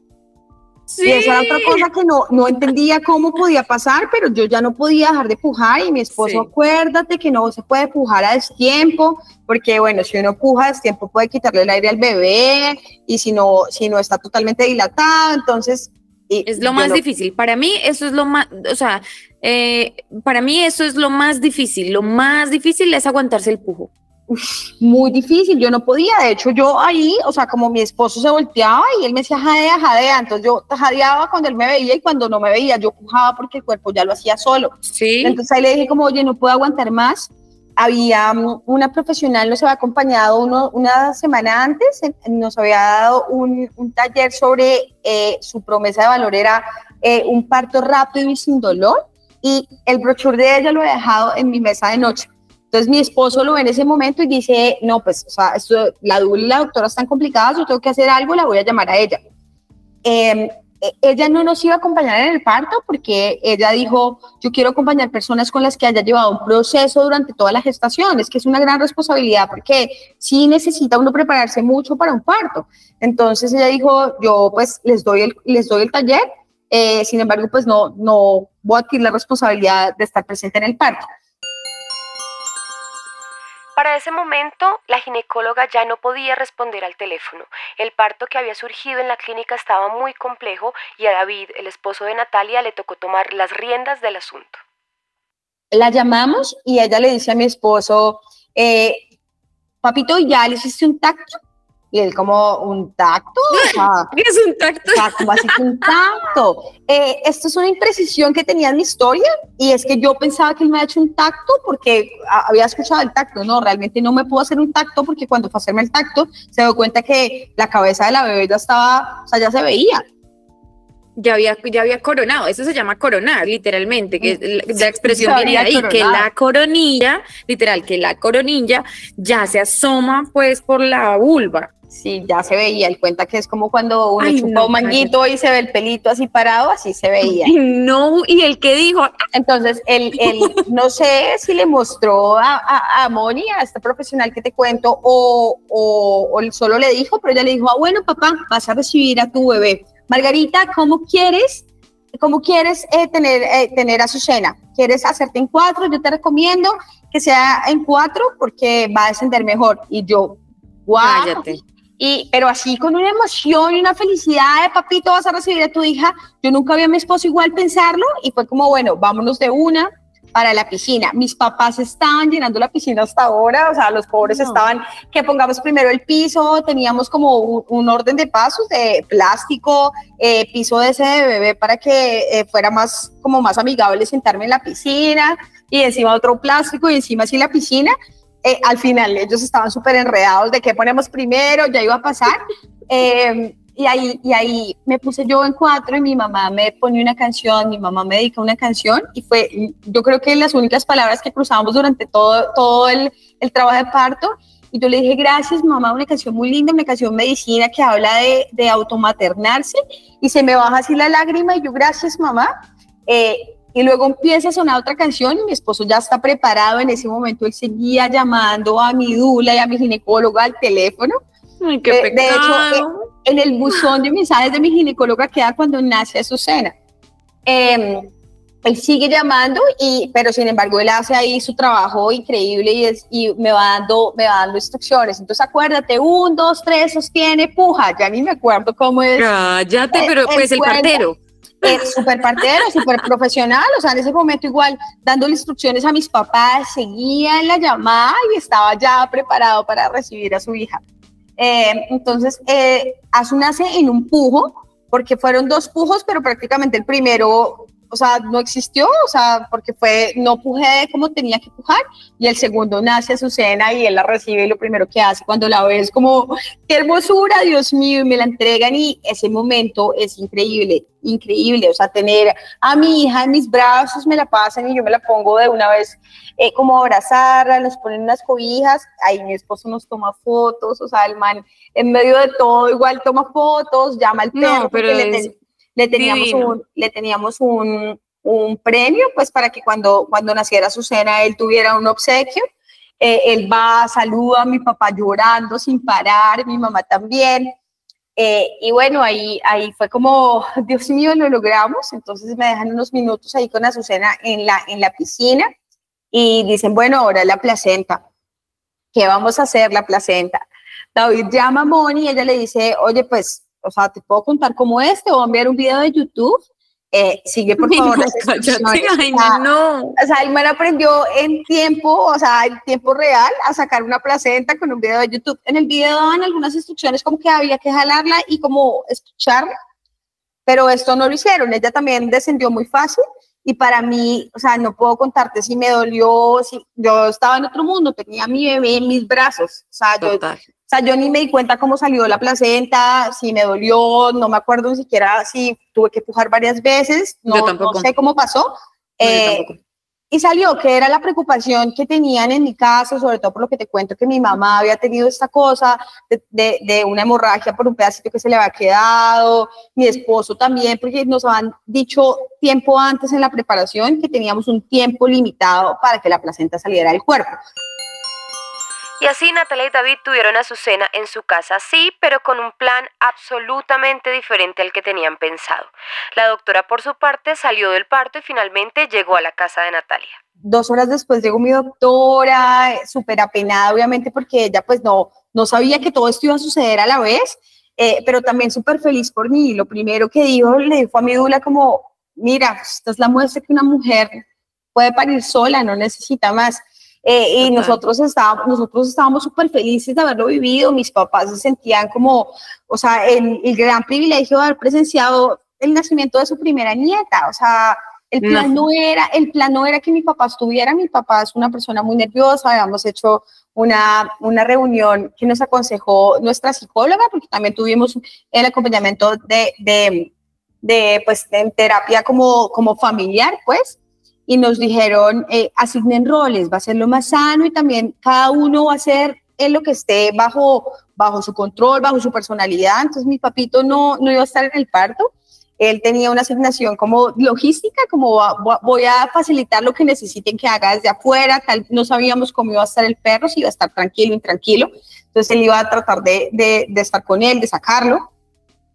Sí. Y esa era otra cosa que no, no entendía cómo podía pasar, pero yo ya no podía dejar de pujar y mi esposo, acuérdate que no se puede pujar a destiempo, porque bueno, si uno puja a destiempo puede quitarle el aire al bebé y si no, si no está totalmente dilatado, entonces... es lo más difícil. Para mí eso es lo más, o sea, eh, para mí eso es lo más difícil. Lo más difícil es aguantarse el pujo muy difícil, yo no podía, de hecho yo ahí, o sea, como mi esposo se volteaba y él me decía jadea, jadea, entonces yo jadeaba cuando él me veía y cuando no me veía yo pujaba porque el cuerpo ya lo hacía solo. Sí. Entonces ahí le dije como, oye, no puedo aguantar más. Había mm, una profesional, nos había acompañado uno, una semana antes, nos había dado un, un taller sobre eh, su promesa de valor, era eh, un parto rápido y sin dolor, y el brochure de ella lo he dejado en mi mesa de noche. Entonces mi esposo lo ve en ese momento y dice, no, pues, o sea, esto, la dula y la doctora están complicadas, yo tengo que hacer algo, la voy a llamar a ella. Em, e, ella no nos iba a acompañar en el parto porque ella dijo, yo quiero acompañar personas con las que haya llevado un proceso durante toda la gestación, es que es una gran responsabilidad porque sí necesita uno prepararse mucho para un parto. Entonces ella dijo, yo pues les doy el, les doy el taller, eh, sin embargo, pues no, no voy a adquirir la responsabilidad de estar presente en el parto. Para ese momento, la ginecóloga ya no podía responder al teléfono. El parto que había surgido en la clínica estaba muy complejo y a David, el esposo de Natalia, le tocó tomar las riendas del asunto. La llamamos y ella le dice a mi esposo, eh, papito, ¿ya le hiciste un tacto? Y él como, ¿un tacto? ¿Qué es un tacto? ¿Cómo así que un tacto? Eh, esto es una imprecisión que tenía en mi historia y es que yo pensaba que él me había hecho un tacto porque había escuchado el tacto. No, realmente no me pudo hacer un tacto porque cuando fue a hacerme el tacto se dio cuenta que la cabeza de la bebé ya estaba, o sea, ya se veía. Ya había, ya había coronado, eso se llama coronar, literalmente, que la, expresión viene ahí, que la coronilla, literal, que la coronilla ya se asoma pues por la vulva. Sí, ya se veía. Él cuenta que es como cuando uno chupa un manguito y se ve el pelito así parado, así se veía. no, y el que dijo. Entonces, él, él no sé si le mostró a, a, Moni, a este profesional que te cuento, o, o, solo le dijo, pero ella le dijo, ah, bueno, papá, vas a recibir a tu bebé. Margarita, ¿cómo quieres? ¿Cómo quieres eh, tener, eh, tener a su cena? ¿Quieres hacerte en cuatro? Yo te recomiendo que sea en cuatro porque va a descender mejor. Y yo, wow. Cállate y, pero así con una emoción y una felicidad de papito vas a recibir a tu hija. Yo nunca vi a mi esposo igual pensarlo y fue como, bueno, vámonos de una para la piscina. Mis papás estaban llenando la piscina hasta ahora, o sea, los pobres estaban que pongamos primero el piso, teníamos como un, orden de pasos de plástico, eh, piso de ese de bebé para que eh, fuera más como más amigable sentarme en la piscina y encima otro plástico y encima así la piscina eh, al final ellos estaban súper enredados de qué ponemos primero, ya iba a pasar. Y, ahí, y ahí me puse yo en cuatro y mi mamá me pone una canción, mi mamá me dedica una canción y fue, yo creo que las únicas palabras que cruzábamos durante todo, todo el, el trabajo de parto. Y yo le dije, gracias mamá, una canción muy linda, una canción medicina que habla de, de automaternarse. Y se me baja así la lágrima y yo, gracias mamá. Eh, y luego empieza a sonar otra canción y mi esposo ya está preparado. En ese momento él seguía llamando a mi dula y a mi ginecóloga al teléfono. Ay, qué de, de, hecho, en el buzón de mensajes de mi ginecóloga queda cuando nace Azucena. Eh, él sigue llamando, y, pero sin embargo él hace ahí su trabajo increíble y, es, y me, va dando, me va dando instrucciones. Entonces acuérdate, un, dos, tres, sostiene, puja. Ya ni me acuerdo cómo es. Cállate, pero pues el partero eh, súper partero, súper profesional, o sea, en ese momento igual dándole instrucciones a mis papás, seguía en la llamada y estaba ya preparado para recibir a su hija. Eh, entonces, eh, Azu nace en un pujo, porque fueron dos pujos, pero prácticamente el primero o sea, no existió, o sea, porque fue, no pujé como tenía que pujar, y el segundo nace su cena y él la recibe y lo primero que hace cuando la ve es como, qué hermosura, Dios mío, y me la entregan y ese momento es increíble, increíble, o sea, tener a mi hija en mis brazos, me la pasan y yo me la pongo de una vez eh, como abrazarla, nos ponen unas cobijas, ahí mi esposo nos toma fotos, o sea, el man en medio de todo igual toma fotos, llama al perro, no, pero le teníamos, un, le teníamos un, un, premio, pues para que cuando, cuando naciera su cena él tuviera un obsequio. Eh, él va, saluda a mi papá llorando sin parar, mi mamá también. Eh, y bueno, ahí, ahí fue como, Dios mío, lo logramos. Entonces me dejan unos minutos ahí con Azucena en la, en la piscina y dicen, bueno, ahora la placenta. ¿Qué vamos a hacer la placenta? David llama a Moni y ella le dice, oye, pues o sea, te puedo contar cómo es, te voy a enviar un video de YouTube. Eh, sigue por favor. No, no. O sea, el man aprendió en tiempo, o sea, en tiempo real, a sacar una placenta con un video de YouTube. En el video daban algunas instrucciones como que había que jalarla y como escucharla, pero esto no lo hicieron. Ella también descendió muy fácil y para mí, o sea, no puedo contarte si me dolió, si yo estaba en otro mundo, tenía a mi bebé en mis brazos, o sea, yo o sea, yo ni me di cuenta cómo salió la placenta, si me dolió, no me acuerdo ni siquiera si tuve que pujar varias veces, no, no sé cómo pasó. Eh, y salió que era la preocupación que tenían en mi caso, sobre todo por lo que te cuento que mi mamá había tenido esta cosa de, de, de, una hemorragia por un pedacito que se le había quedado, mi esposo también, porque nos habían dicho tiempo antes en la preparación que teníamos un tiempo limitado para que la placenta saliera del cuerpo. Y así Natalia y David tuvieron a su cena en su casa, sí, pero con un plan absolutamente diferente al que tenían pensado. La doctora, por su parte, salió del parto y finalmente llegó a la casa de Natalia. Dos horas después llegó mi doctora, súper apenada, obviamente, porque ella pues no, no sabía que todo esto iba a suceder a la vez, eh, pero también súper feliz por mí. Lo primero que dijo, le dijo a mi dula como, mira, esta es la muestra que una mujer puede parir sola, no necesita más. Eh, y nosotros estábamos, nosotros estábamos súper felices de haberlo vivido, mis papás se sentían como, o sea, el, el, gran privilegio de haber presenciado el nacimiento de su primera nieta, o sea, el plan no. era, el plan no era que mi papá estuviera, mi papá es una persona muy nerviosa, habíamos hecho una, una reunión que nos aconsejó nuestra psicóloga, porque también tuvimos el acompañamiento de, de de pues en terapia como, como familiar, pues, y nos dijeron, eh, asignen roles, va a ser lo más sano y también cada uno va a hacer en lo que esté bajo, bajo su control, bajo su personalidad. Entonces mi papito no, no iba a estar en el parto, él tenía una asignación como logística, como voy a facilitar lo que necesiten que haga desde afuera, tal, no sabíamos cómo iba a estar el perro, si iba a estar tranquilo, intranquilo, entonces él iba a tratar de, de, de estar con él, de sacarlo,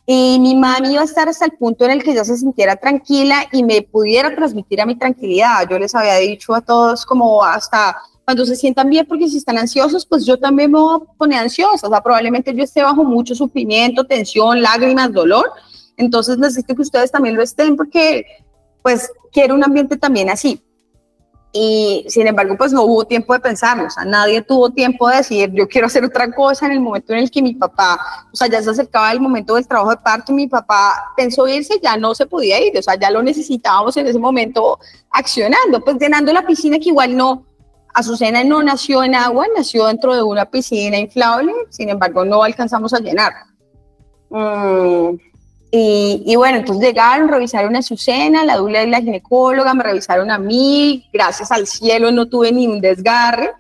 y mi mami iba a estar hasta el punto en el que ella se sintiera tranquila y me pudiera transmitir a mi tranquilidad. Yo les había dicho a todos como hasta cuando se sientan bien, porque si están ansiosos, pues yo también me voy a poner ansiosa. O sea, probablemente yo esté bajo mucho sufrimiento, tensión, lágrimas, dolor. Entonces necesito que ustedes también lo estén porque pues quiero un ambiente también así. Y sin embargo, pues no hubo tiempo de pensarlo, o sea, nadie tuvo tiempo de decir, yo quiero hacer otra cosa en el momento en el que mi papá, o sea, ya se acercaba el momento del trabajo de parto y mi papá pensó irse, ya no se podía ir, o sea, ya lo necesitábamos en ese momento accionando, pues llenando la piscina que igual no, Azucena no nació en agua, nació dentro de una piscina inflable, sin embargo, no alcanzamos a llenar. Mm, y, bueno, entonces llegaron, revisaron a Azucena, la dula y la ginecóloga, me revisaron a mí, gracias al cielo no tuve ni un desgarre.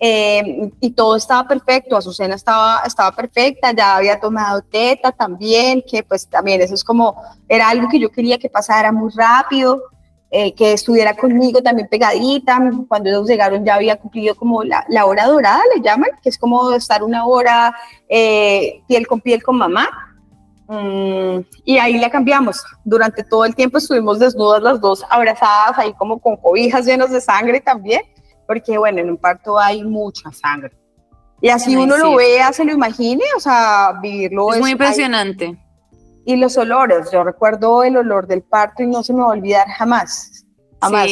Eh, y todo estaba perfecto, Azucena estaba, estaba perfecta, ya había tomado teta también, que pues también eso es como, era algo que yo quería que pasara muy rápido, eh, que estuviera conmigo también pegadita, cuando ellos llegaron ya había cumplido como la, la hora dorada, le llaman, que es como estar una hora eh, piel con piel con mamá. Mm, y ahí la cambiamos. Durante todo el tiempo estuvimos desnudas las dos, abrazadas, ahí como con cobijas llenas de sangre también, porque bueno, en un parto hay mucha sangre. Y así uno lo vea, se lo imagine, o sea, vivirlo es, muy impresionante. y los olores, yo recuerdo el olor del parto y no se me va a olvidar jamás, jamás.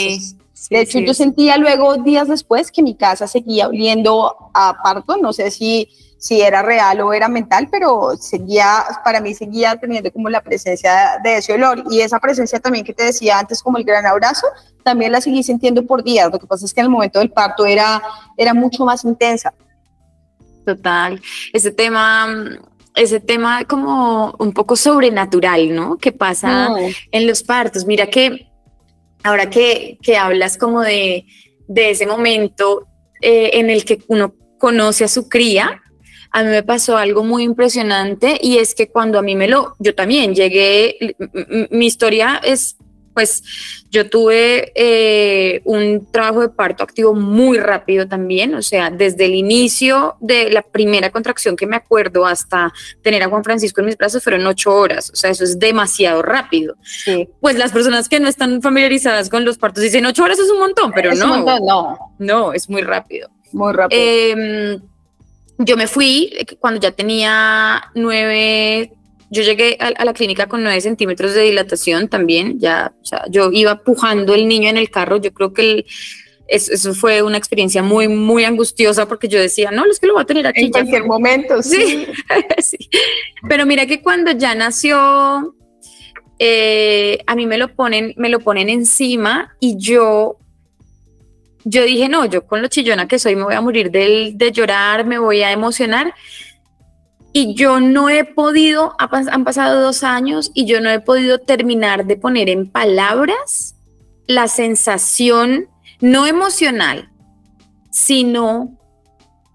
de hecho, yo sentía luego, días después, que mi casa seguía oliendo a parto, no sé si si era real o era mental, pero seguía, para mí seguía teniendo como la presencia de ese olor y esa presencia también que te decía antes como el gran abrazo, también la seguí sintiendo por días. Lo que pasa es que en el momento del parto era, era mucho más intensa. Total. Ese tema, ese tema como un poco sobrenatural, ¿no? Que pasa en los partos. Mira que ahora que, que hablas como de, de ese momento eh, en el que uno conoce a su cría, a mí me pasó algo muy impresionante y es que cuando a mí me lo, yo también llegué, mi historia es, pues yo tuve eh, un trabajo de parto activo muy rápido también, o sea, desde el inicio de la primera contracción que me acuerdo hasta tener a Juan Francisco en mis brazos fueron ocho horas, o sea, eso es demasiado rápido. Pues las personas que no están familiarizadas con los partos dicen ocho horas es un montón, pero no, no, no, es muy rápido. Muy rápido. Eh, yo me fui eh, cuando ya tenía nueve, yo llegué a, la clínica con nueve centímetros de dilatación también, ya, o sea, yo iba pujando el niño en el carro, yo creo que eso, fue una experiencia muy, muy angustiosa porque yo decía, no, es que lo voy a tener aquí. En cualquier momento, sí. sí. Pero mira que cuando ya nació, eh, a mí me lo ponen, me lo ponen encima y yo yo dije, no, yo con lo chillona que soy me voy a morir de, de llorar, me voy a emocionar. Y yo no he podido, han pasado dos años y yo no he podido terminar de poner en palabras la sensación no emocional, sino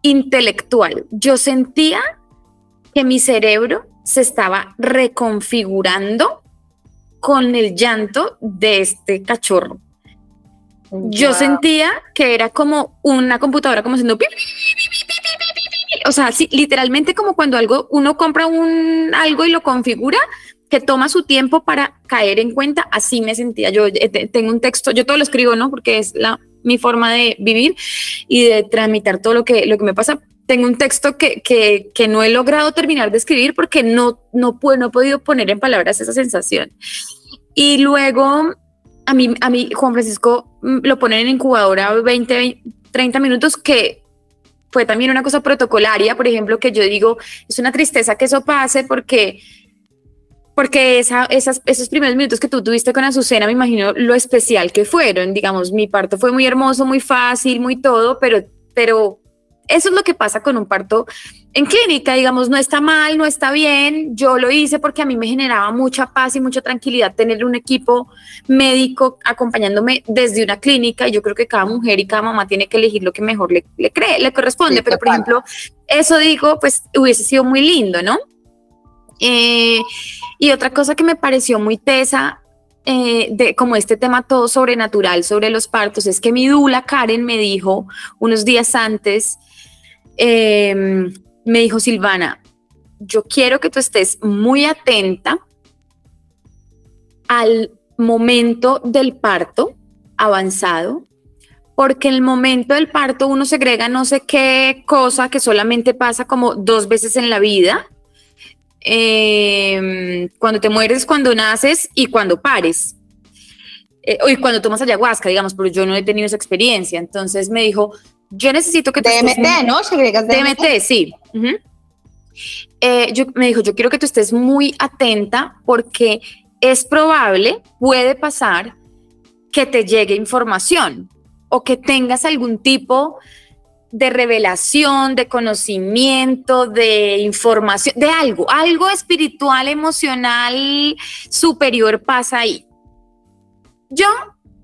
intelectual. Yo sentía que mi cerebro se estaba reconfigurando con el llanto de este cachorro. Yo sentía que era como una computadora como haciendo o sea, sí, literalmente como cuando algo uno compra un algo y lo configura que toma su tiempo para caer en cuenta, así me sentía. Yo eh, tengo un texto, yo todo lo escribo, ¿no? Porque es la mi forma de vivir y de tramitar todo lo que lo que me pasa. Tengo un texto que, que, que no he logrado terminar de escribir porque no no puedo no he podido poner en palabras esa sensación. Y luego a mí, a mí Juan Francisco mm, lo ponen en incubadora 20, 30 minutos, que fue también una cosa protocolaria, por ejemplo, que yo digo, es una tristeza que eso pase porque, porque esa, esas, esos primeros minutos que tú tuviste con Azucena, me imagino lo especial que fueron, digamos, mi parto fue muy hermoso, muy fácil, muy todo, pero, pero eso es lo que pasa con un parto en clínica, digamos, no está mal, no está bien. Yo lo hice porque a mí me generaba mucha paz y mucha tranquilidad tener un equipo médico acompañándome desde una clínica. Y yo creo que cada mujer y cada mamá tiene que elegir lo que mejor le, cree, le corresponde. Pero, por ejemplo, eso digo, pues hubiese sido muy lindo, ¿no? Eh, y otra cosa que me pareció muy tesa eh, de como este tema todo sobrenatural sobre los partos es que mi dula Karen me dijo unos días antes, em, me dijo Silvana, yo quiero que tú estés muy atenta al momento del parto avanzado, porque en el momento del parto uno segrega no sé qué cosa que solamente pasa como dos veces en la vida Em, cuando te mueres, cuando naces y cuando pares. Eh, y cuando tomas ayahuasca, digamos, pero yo no he tenido esa experiencia. Entonces me dijo, yo necesito que tú DMT, ¿no? DMT. DMT, sí. Eh, yo, me dijo, yo quiero que tú estés muy atenta porque es probable, puede pasar que te llegue información o que tengas algún tipo de revelación, de conocimiento, de información, de algo, algo espiritual, emocional superior pasa ahí. Yo,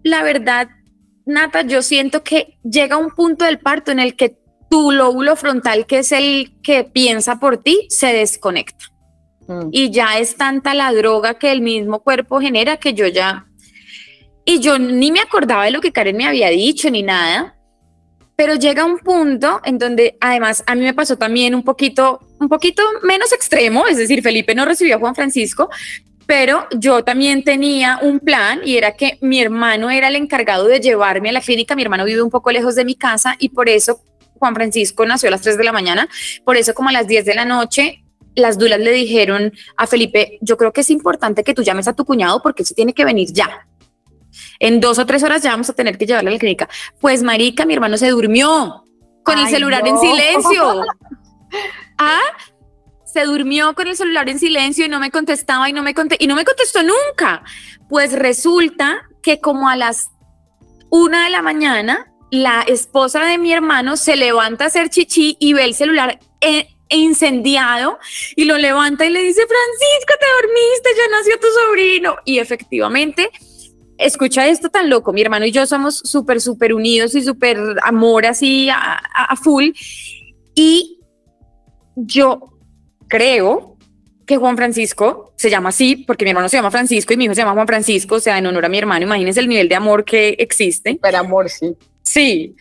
la verdad, Nata, yo siento que llega un punto del parto en el que tu lóbulo frontal, que es el que piensa por ti, se desconecta. Mm. Y ya es tanta la droga que el mismo cuerpo genera que yo ya... Y yo ni me acordaba de lo que Karen me había dicho ni nada pero llega un punto en donde además a mí me pasó también un poquito, un poquito menos extremo, es decir, Felipe no recibió a Juan Francisco, pero yo también tenía un plan y era que mi hermano era el encargado de llevarme a la clínica, mi hermano vive un poco lejos de mi casa y por eso Juan Francisco nació a las 3 de la mañana, por eso como a las 10 de la noche las dulas le dijeron a Felipe, yo creo que es importante que tú llames a tu cuñado porque se tiene que venir ya en dos o tres horas ya vamos a tener que llevarla a la clínica. Pues marica, mi hermano se durmió con el celular en silencio. ah, se durmió con el celular en silencio y no me contestaba y no me y no me contestó nunca. Pues resulta que como a las una de la mañana, la esposa de mi hermano se levanta a hacer chichi y ve el celular eh, incendiado y lo levanta y le dice, Francisco, te dormiste, ya nació tu sobrino. Y efectivamente, escucha esto tan loco, mi hermano y yo somos súper, súper unidos y súper amor así a, full. Y yo creo que Juan Francisco se llama así, porque mi hermano se llama Francisco y mi hijo se llama Juan Francisco, o sea, en honor a mi hermano, imagínense el nivel de amor que existe. Pero amor, sí. Sí.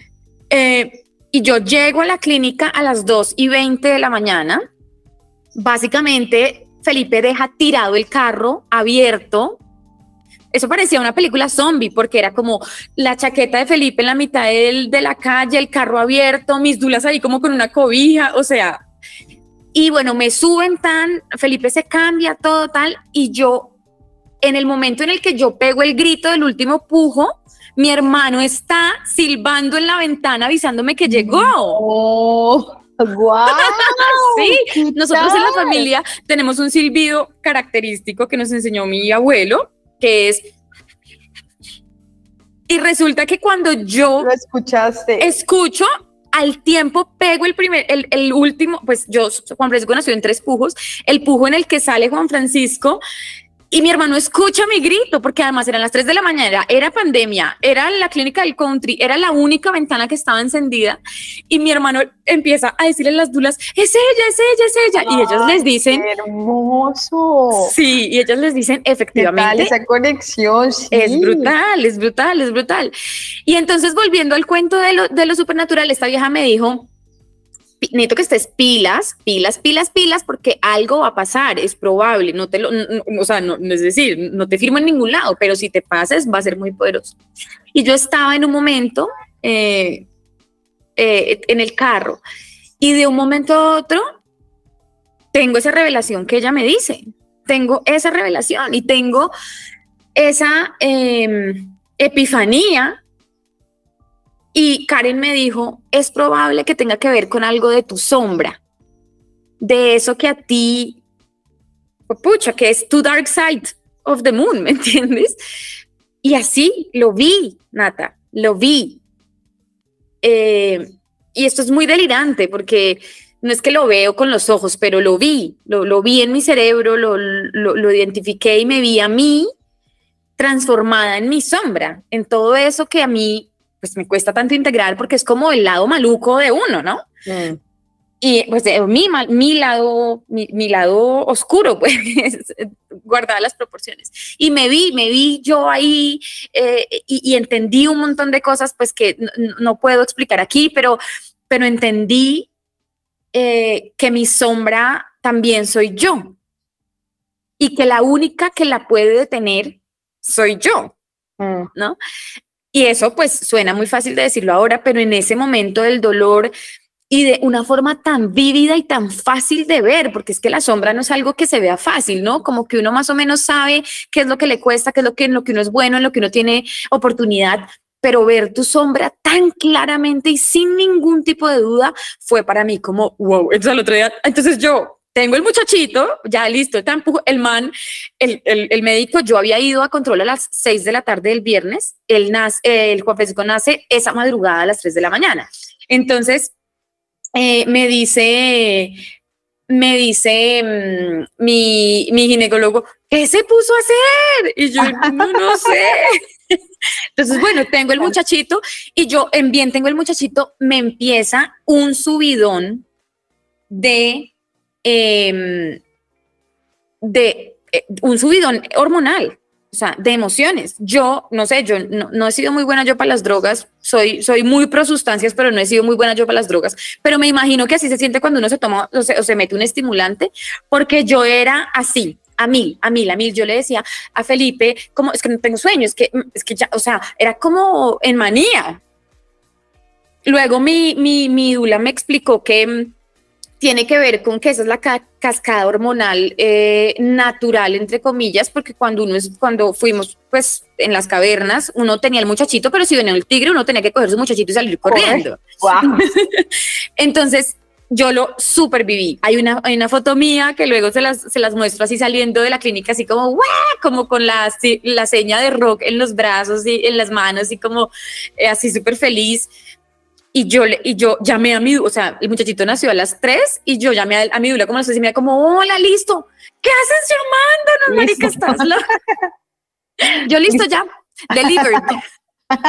Eh, y yo llego a la clínica a las 2 y 20 de la mañana. Básicamente, Felipe deja tirado el carro abierto eso parecía una película zombie porque era como la chaqueta de Felipe en la mitad de la calle, el carro abierto, mis dulas ahí como con una cobija, o sea, y bueno, me suben tan, Felipe se cambia todo tal y yo, en el momento en el que yo pego el grito del último pujo, mi hermano está silbando en la ventana avisándome que llegó. Oh. ¡Wow! sí, nosotros en la familia tenemos un silbido característico que nos enseñó mi abuelo, que es... Y resulta que cuando yo... Lo escuchaste. Escucho, al tiempo pego el primer, el, último, pues yo, Juan Francisco nació en tres pujos, el pujo en el que sale Juan Francisco y mi hermano escucha mi grito, porque además eran las 3 de la mañana, era pandemia, era la clínica del country, era la única ventana que estaba encendida. Y mi hermano empieza a decirle a las dulas, es ella, es ella, es ella. y ellos les dicen... Hermoso. Sí, y ellos les dicen, efectivamente. esa conexión. Es brutal, es brutal, es brutal. Y entonces, volviendo al cuento de lo, de lo supernatural, esta vieja me dijo, necesito que estés pilas, pilas, pilas, pilas, porque algo va a pasar, es probable, no te lo, o sea, no, es decir, no te firmo en ningún lado, pero si te pases va a ser muy poderoso. Y yo estaba en un momento eh, eh, en el carro y de un momento a otro tengo esa revelación que ella me dice, tengo esa revelación y tengo esa em, epifanía y Karen me dijo, es probable que tenga que ver con algo de tu sombra, de eso que a ti, pucha, que es tu dark side of the moon, ¿me entiendes? Y así lo vi, Nata, lo vi. Eh, y esto es muy delirante porque no es que lo veo con los ojos, pero lo vi, lo, vi en mi cerebro, lo, lo, identifiqué y me vi a mí transformada en mi sombra, en todo eso que a mí pues me cuesta tanto integrar porque es como el lado maluco de uno, ¿no? Mm. Y pues mi, mi lado, mi, lado oscuro, pues, guardar las proporciones. Y me vi, me vi yo ahí eh, y, entendí un montón de cosas, pues que no, puedo explicar aquí, pero, pero entendí eh, que mi sombra también soy yo. Y que la única que la puede detener soy yo, mm. ¿no? Y eso pues suena muy fácil de decirlo ahora, pero en ese momento del dolor y de una forma tan vívida y tan fácil de ver, porque es que la sombra no es algo que se vea fácil, ¿no? Como que uno más o menos sabe qué es lo que le cuesta, qué es lo que, en lo que uno es bueno, en lo que uno tiene oportunidad, pero ver tu sombra tan claramente y sin ningún tipo de duda fue para mí como, wow, entonces el otro día, entonces yo tengo el muchachito, ya listo, el man, el, el, médico, yo había ido a control a las 6 de la tarde del viernes, el, nace, el Juan Francisco nace esa madrugada a las 3 de la mañana. Entonces, eh, me dice, me dice mm, mi, mi, ginecólogo, ¿qué se puso a hacer? Y yo, no, no sé. Entonces, bueno, tengo el muchachito y yo, en bien tengo el muchachito, me empieza un subidón de, em, de eh, un subidón hormonal o sea, de emociones. Yo, no sé, yo no, he sido muy buena yo para las drogas, soy, soy muy pro sustancias, pero no he sido muy buena yo para las drogas, pero me imagino que así se siente cuando uno se toma o se, mete un estimulante, porque yo era así, a mil, a mil, a mil. Yo le decía a Felipe, como es que no tengo sueño, es que, es que ya, o sea, era como en manía. Luego mi, mi, mi Dula me explicó que tiene que ver con que esa es la cascada hormonal eh, natural, entre comillas, porque cuando uno es, cuando fuimos pues en las cavernas, uno tenía el muchachito, pero si venía el tigre, uno tenía que coger su muchachito y salir corriendo. Entonces, yo lo superviví. Hay una, hay una foto mía que luego se las, se las muestro así saliendo de la clínica, así como, como con la, la seña de rock en los brazos y en las manos y como eh, así súper feliz. Y yo, y yo llamé a mi, o sea, el muchachito nació a las 3 y yo llamé a, mi dula como las y me como, hola, listo. ¿Qué haces llamándonos, marica? Estás loca. yo listo ya, delivered.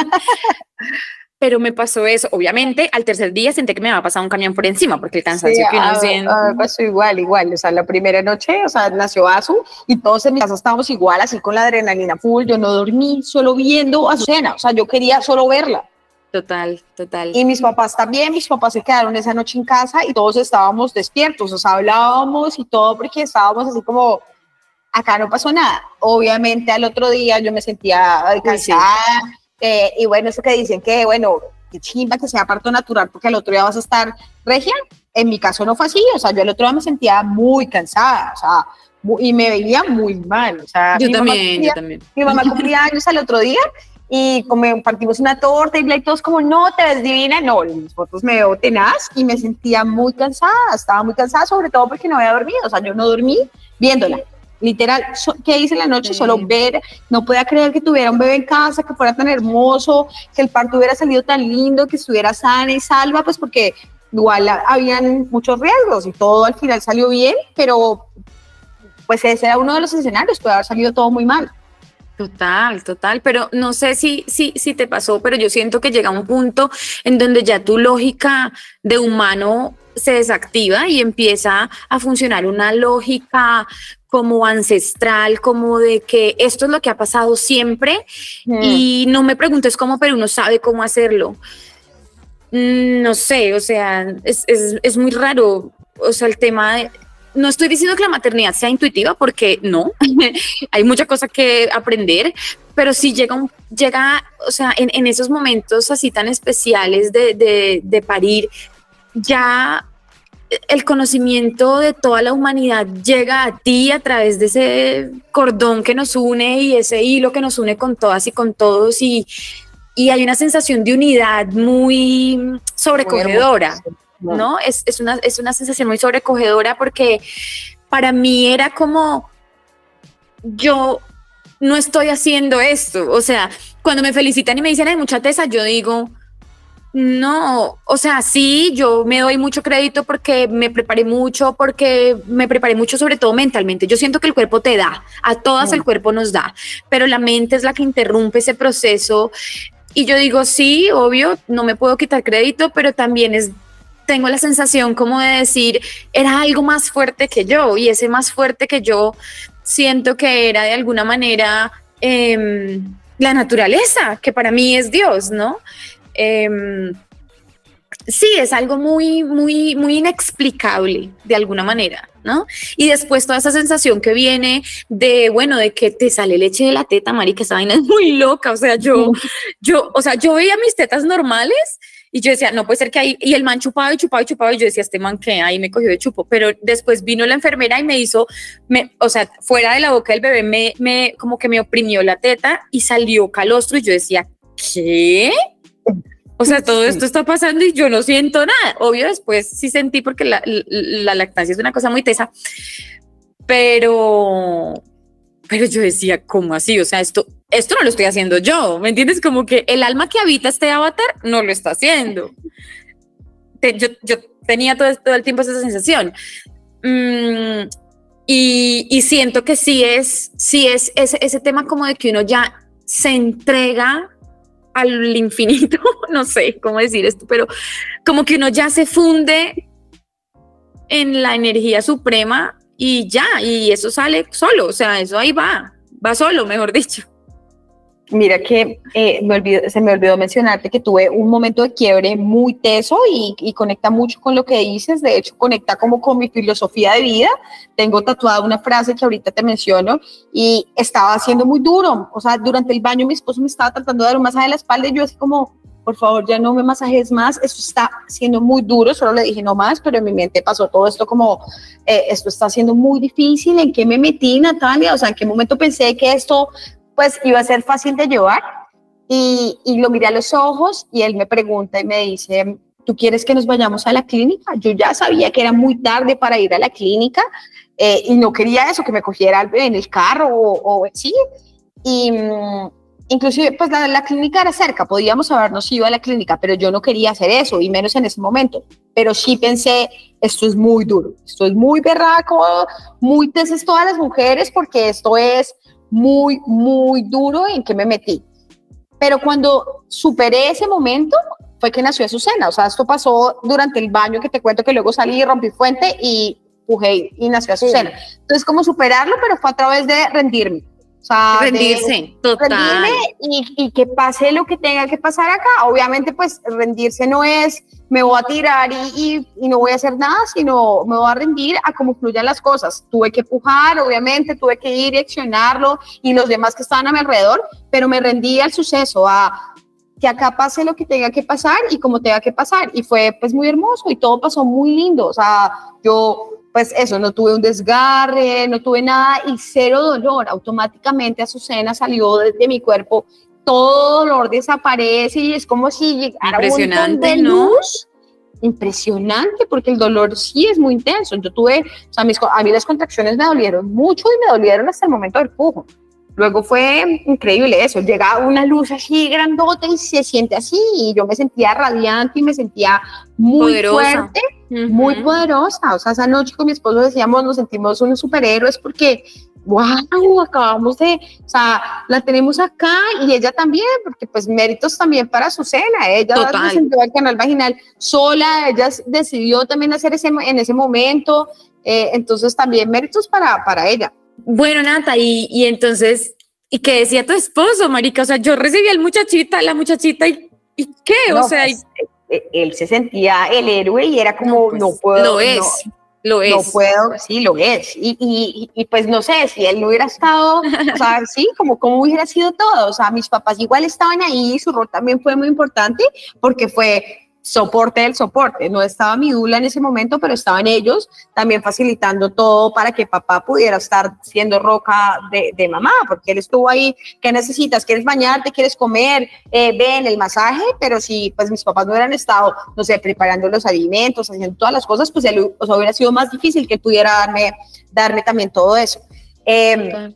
Pero me pasó eso. Obviamente, al tercer día sentí que me había pasado un camión por encima, porque el cansancio que uno siente. pasó igual, igual. O sea, la primera noche, o sea, nació Azu y todos en mi casa estábamos igual, así con la adrenalina full. Yo no dormí, solo viendo a cena. O sea, yo quería solo verla. Total, total. Y mis papás también, mis papás se quedaron esa noche en casa y todos estábamos despiertos, o sea, hablábamos y todo porque estábamos así como, acá no pasó nada. Obviamente al otro día yo me sentía cansada eh, y bueno, eso que dicen que, bueno, que chimba que sea parto natural porque al otro día vas a estar regia. En mi caso no fue así, o sea, yo el otro día me sentía muy cansada, o sea, y me veía muy mal. O sea, yo también, yo también. Mi mamá cumplía años al otro día y compartimos una torta y todos como, no, te ves divina. No, mis fotos me veo tenaz y me sentía muy cansada, estaba muy cansada, sobre todo porque no había dormido, o sea, yo no dormí viéndola. Literal, ¿qué hice en la noche? Solo ver, no podía creer que tuviera un bebé en casa, que fuera tan hermoso, que el parto hubiera salido tan lindo, que estuviera sana y salva, pues porque igual habían muchos riesgos y todo al final salió bien, pero pues ese era uno de los escenarios, puede haber salido todo muy mal. Total, total, pero no sé si, si, si te pasó, pero yo siento que llega un punto en donde ya tu lógica de humano se desactiva y empieza a funcionar una lógica como ancestral, como de que esto es lo que ha pasado siempre y no me preguntes cómo, pero uno sabe cómo hacerlo. Mm, no sé, o sea, es, es, es muy raro, o sea, el tema de, no estoy diciendo que la maternidad sea intuitiva, porque no, hay mucha cosa que aprender, pero sí llega, un, llega o sea, en, esos momentos así tan especiales de, de, parir, ya el conocimiento de toda la humanidad llega a ti a través de ese cordón que nos une y ese hilo que nos une con todas y con todos y, y hay una sensación de unidad muy sobrecogedora. ¿No? Es, una, es una sensación muy sobrecogedora porque para mí era como, yo no estoy haciendo esto. O sea, cuando me felicitan y me dicen, hay mucha tesa, yo digo, No, o sea, sí, yo me doy mucho crédito porque me preparé mucho, porque me preparé mucho sobre todo mentalmente. Yo siento que el cuerpo te da, a todas el cuerpo nos da, pero la mente es la que interrumpe ese proceso. Y yo digo, sí, obvio, no me puedo quitar crédito, pero también es tengo la sensación como de decir, era algo más fuerte que yo y ese más fuerte que yo siento que era de alguna manera em, la naturaleza, que para mí es Dios, ¿no? Em, sí, es algo muy, muy, muy inexplicable de alguna manera, ¿no? Y después toda esa sensación que viene de, bueno, de que te sale leche de la teta, marica, esa vaina es muy loca, o sea, yo, yo, o sea, yo veía mis tetas normales y yo decía, no puede ser que ahí, y el man chupaba y chupaba y chupaba, y yo decía, este man que ahí me cogió de chupo, pero después vino la enfermera y me hizo, me, o sea, fuera de la boca del bebé, me, me, como que me oprimió la teta y salió calostro, y yo decía, ¿qué? O sea, todo esto está pasando y yo no siento nada. Obvio, después sí sentí porque la, la lactancia es una cosa muy tesa, pero, pero yo decía, ¿cómo así? O sea, esto, esto no lo estoy haciendo yo, ¿me entiendes? Como que el alma que habita este avatar no lo está haciendo. yo, yo, tenía todo, todo, el tiempo esa sensación. Mm, y, y, siento que sí es, sí es ese, ese tema como de que uno ya se entrega al infinito, no sé cómo decir esto, pero como que uno ya se funde en la energía suprema y ya, y eso sale solo, o sea, eso ahí va, va solo, mejor dicho. Mira que eh, me se me olvidó mencionarte que tuve un momento de quiebre muy teso y, conecta mucho con lo que dices, de hecho conecta como con mi filosofía de vida. Tengo tatuada una frase que ahorita te menciono y estaba haciendo muy duro, o sea, durante el baño mi esposo me estaba tratando de dar un masaje de la espalda y yo así como, por favor, ya no me masajes más, esto está siendo muy duro, solo le dije no más, pero en mi mente pasó todo esto como, eh, esto está siendo muy difícil, ¿en qué me metí, Natalia? O sea, ¿en qué momento pensé que esto pues iba a ser fácil de llevar? Y, y lo miré a los ojos y él me pregunta y me dice, ¿tú quieres que nos vayamos a la clínica? Yo ya sabía que era muy tarde para ir a la clínica eh, y no quería eso, que me cogiera en el carro o, o sí. Y mm, inclusive pues la, la, clínica era cerca, podíamos habernos ido a la clínica, pero yo no quería hacer eso y menos en ese momento. Pero sí pensé, esto es muy duro, esto es muy berraco, muy tesis todas las mujeres porque esto es muy, muy duro en que me metí. Pero cuando superé ese momento fue que nació Azucena, o sea, esto pasó durante el baño que te cuento que luego salí, rompí fuente y pujé y nació Azucena. Entonces, como superarlo, pero fue a través de rendirme o sea, rendirse, total. Rendirme y, que pase lo que tenga que pasar acá. Obviamente, pues rendirse no es me voy a tirar y, y, no voy a hacer nada, sino me voy a rendir a cómo fluyan las cosas. Tuve que pujar, obviamente, tuve que ir y accionarlo y los demás que estaban a mi alrededor, pero me rendí al suceso, a que acá pase lo que tenga que pasar y como tenga que pasar. Y fue pues muy hermoso y todo pasó muy lindo. O sea, yo pues eso, no tuve un desgarre, no tuve nada y cero dolor. Automáticamente Azucena salió de, mi cuerpo, todo dolor desaparece y es como si llegara Impresionante, un de luz. Impresionante, porque el dolor sí es muy intenso. Yo tuve, o sea, mis, a mí las contracciones me dolieron mucho y me dolieron hasta el momento del pujo. Luego fue increíble eso, llega una luz así grandota y se siente así y yo me sentía radiante y me sentía muy fuerte, muy poderosa. O sea, esa noche con mi esposo decíamos, nos sentimos unos superhéroes porque, wow, acabamos de, o sea, la tenemos acá y ella también, porque pues méritos también para su cena. Ella presentó al canal vaginal sola, ella decidió también hacer ese en ese momento, eh, entonces también méritos para, para ella. Bueno, Nata, y, y, entonces, ¿y qué decía tu esposo, marica? O sea, yo recibí al muchachita, la muchachita, ¿y, y qué? o sea, pues, e, e, él se sentía el héroe y era como, no, pues, puedo. Lo es. lo es. No puedo, sí, lo es. Y, y, y, pues no sé, si él no hubiera estado, o sea, sí, como cómo hubiera sido todo. O sea, mis papás igual estaban ahí, su rol también fue muy importante porque fue soporte del soporte. No estaba mi dula en ese momento, pero estaban ellos también facilitando todo para que papá pudiera estar siendo roca de, mamá, porque él estuvo ahí, ¿qué necesitas? ¿Quieres bañarte? ¿Quieres comer? Eh, ven el masaje, pero si pues mis papás no hubieran estado, no sé, preparando los alimentos, haciendo todas las cosas, pues hubiera sido más difícil que pudiera darme, darme también todo eso. Em,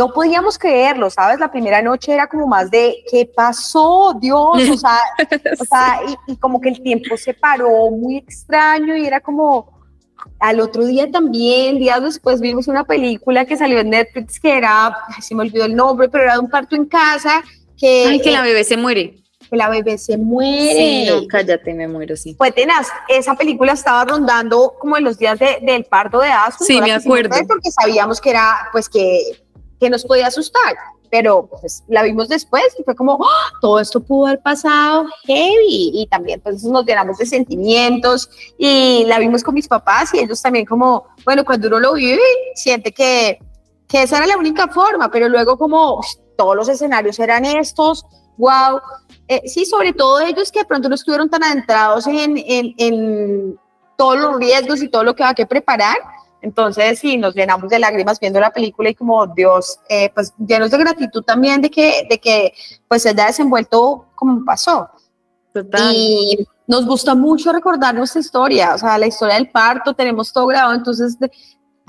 no podíamos creerlo, ¿sabes? La primera noche era como más de, ¿qué pasó? Dios, o sea, o sea y, como que el tiempo se paró muy extraño y era como, al otro día también, días después vimos una película que salió en Netflix que era, se me olvidó el nombre, pero era de un parto en casa. Que, Ay, que la bebé se muere. Que la bebé se muere. Sí, no, cállate, me muero, sí. Fue tenaz. Esa película estaba rondando como en los días del parto de Asu. Sí, me acuerdo. Porque sabíamos que era, pues, que, que nos podía asustar pero pues la vimos después y fue como, ¡Ah! todo esto pudo haber pasado heavy y también pues nos llenamos de sentimientos y la vimos con mis papás y ellos también como, bueno, cuando uno lo vive, siente que, que esa era la única forma, pero luego como todos los escenarios eran estos, wow, eh, sí, sobre todo ellos que de pronto no estuvieron tan adentrados en, en, en todos los riesgos y todo lo que va a que preparar, entonces, sí, nos llenamos de lágrimas viendo la película y como Dios, eh, pues llenos de gratitud también de que, de que pues se haya desenvuelto como pasó. Total. Y nos gusta mucho recordar nuestra historia, o sea, la historia del parto, tenemos todo grabado, entonces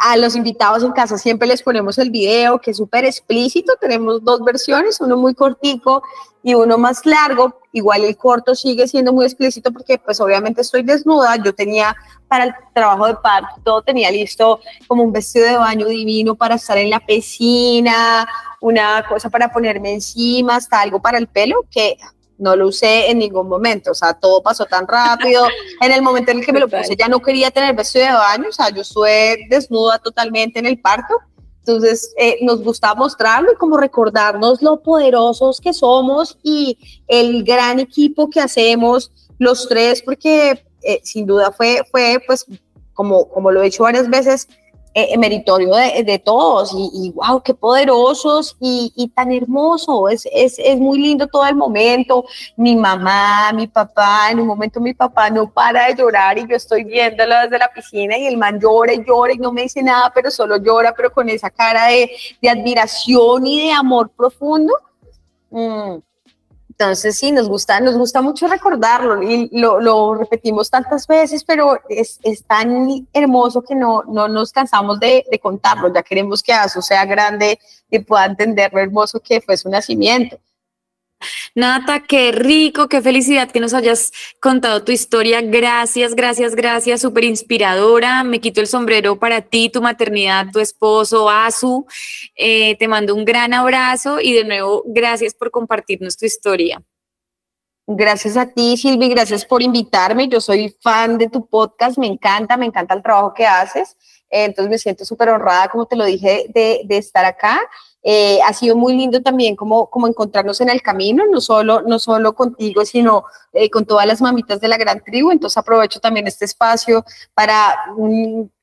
a los invitados en casa siempre les ponemos el video que es súper explícito, tenemos dos versiones, uno muy cortico y uno más largo, igual el corto sigue siendo muy explícito porque pues obviamente estoy desnuda, yo tenía para el trabajo de parto, tenía listo como un vestido de baño divino para estar en la piscina, una cosa para ponerme encima, hasta algo para el pelo que no lo usé en ningún momento, o sea, todo pasó tan rápido. En el momento en el que me lo puse ya no quería tener vestido de baño, o sea, yo estuve desnuda totalmente en el parto. Entonces, eh, nos gusta mostrarlo y como recordarnos lo poderosos que somos y el gran equipo que hacemos los tres, porque eh, sin duda fue, fue pues, como, como lo he hecho varias veces, eh, meritorio de, de, todos y, wow, qué poderosos y, tan hermoso, es, es, es, muy lindo todo el momento, mi mamá, mi papá, en un momento mi papá no para de llorar y yo estoy viéndolo desde la piscina y el man llora y llora y no me dice nada, pero solo llora, pero con esa cara de, de admiración y de amor profundo. Mm. Entonces sí, nos gusta, nos gusta mucho recordarlo y lo, repetimos tantas veces, pero es, tan hermoso que no, no nos cansamos de, contarlo. Ya queremos que Asu sea grande y pueda entender lo hermoso que fue su nacimiento. Nata, qué rico, qué felicidad que nos hayas contado tu historia. Gracias, gracias, gracias, súper inspiradora. Me quito el sombrero para ti, tu maternidad, tu esposo, Azu. Eh, te mando un gran abrazo y de nuevo, gracias por compartirnos tu historia. Gracias a ti, Silvi, gracias por invitarme. Yo soy fan de tu podcast, me encanta, me encanta el trabajo que haces. entonces me siento súper honrada, como te lo dije, de, de estar acá. Eh, ha sido muy lindo también como, como encontrarnos en el camino, no solo, no solo contigo, sino eh, con todas las mamitas de la gran tribu. Entonces aprovecho también este espacio para,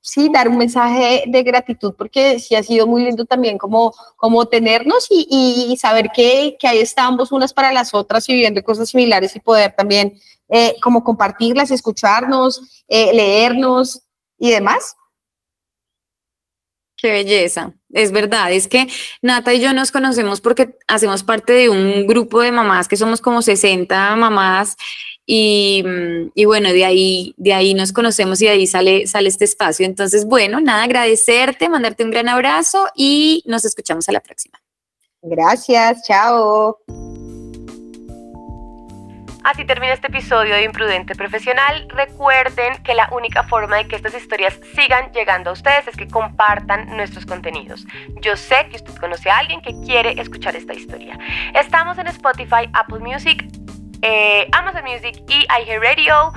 sí, dar un mensaje de gratitud, porque sí ha sido muy lindo también como, como tenernos y, saber que, que, ahí estamos unas para las otras y viviendo cosas similares y poder también eh, como compartirlas, escucharnos, leernos y demás. Qué belleza, es verdad, es que Nata y yo nos conocemos porque hacemos parte de un grupo de mamás que somos como 60 mamás y, y, bueno, de ahí, de ahí nos conocemos y de ahí sale, sale este espacio. Entonces, bueno, nada, agradecerte, mandarte un gran abrazo y nos escuchamos a la próxima. Gracias, chao. Así termina este episodio de Imprudente Profesional. Recuerden que la única forma de que estas historias sigan llegando a ustedes es que compartan nuestros contenidos. Yo sé que usted conoce a alguien que quiere escuchar esta historia. Estamos en Spotify, Apple Music, eh, Amazon Music y iHeartRadio.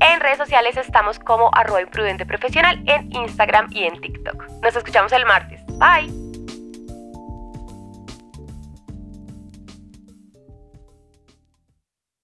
En redes sociales estamos como arroba imprudente profesional en Instagram y en TikTok. Nos escuchamos el martes. Bye.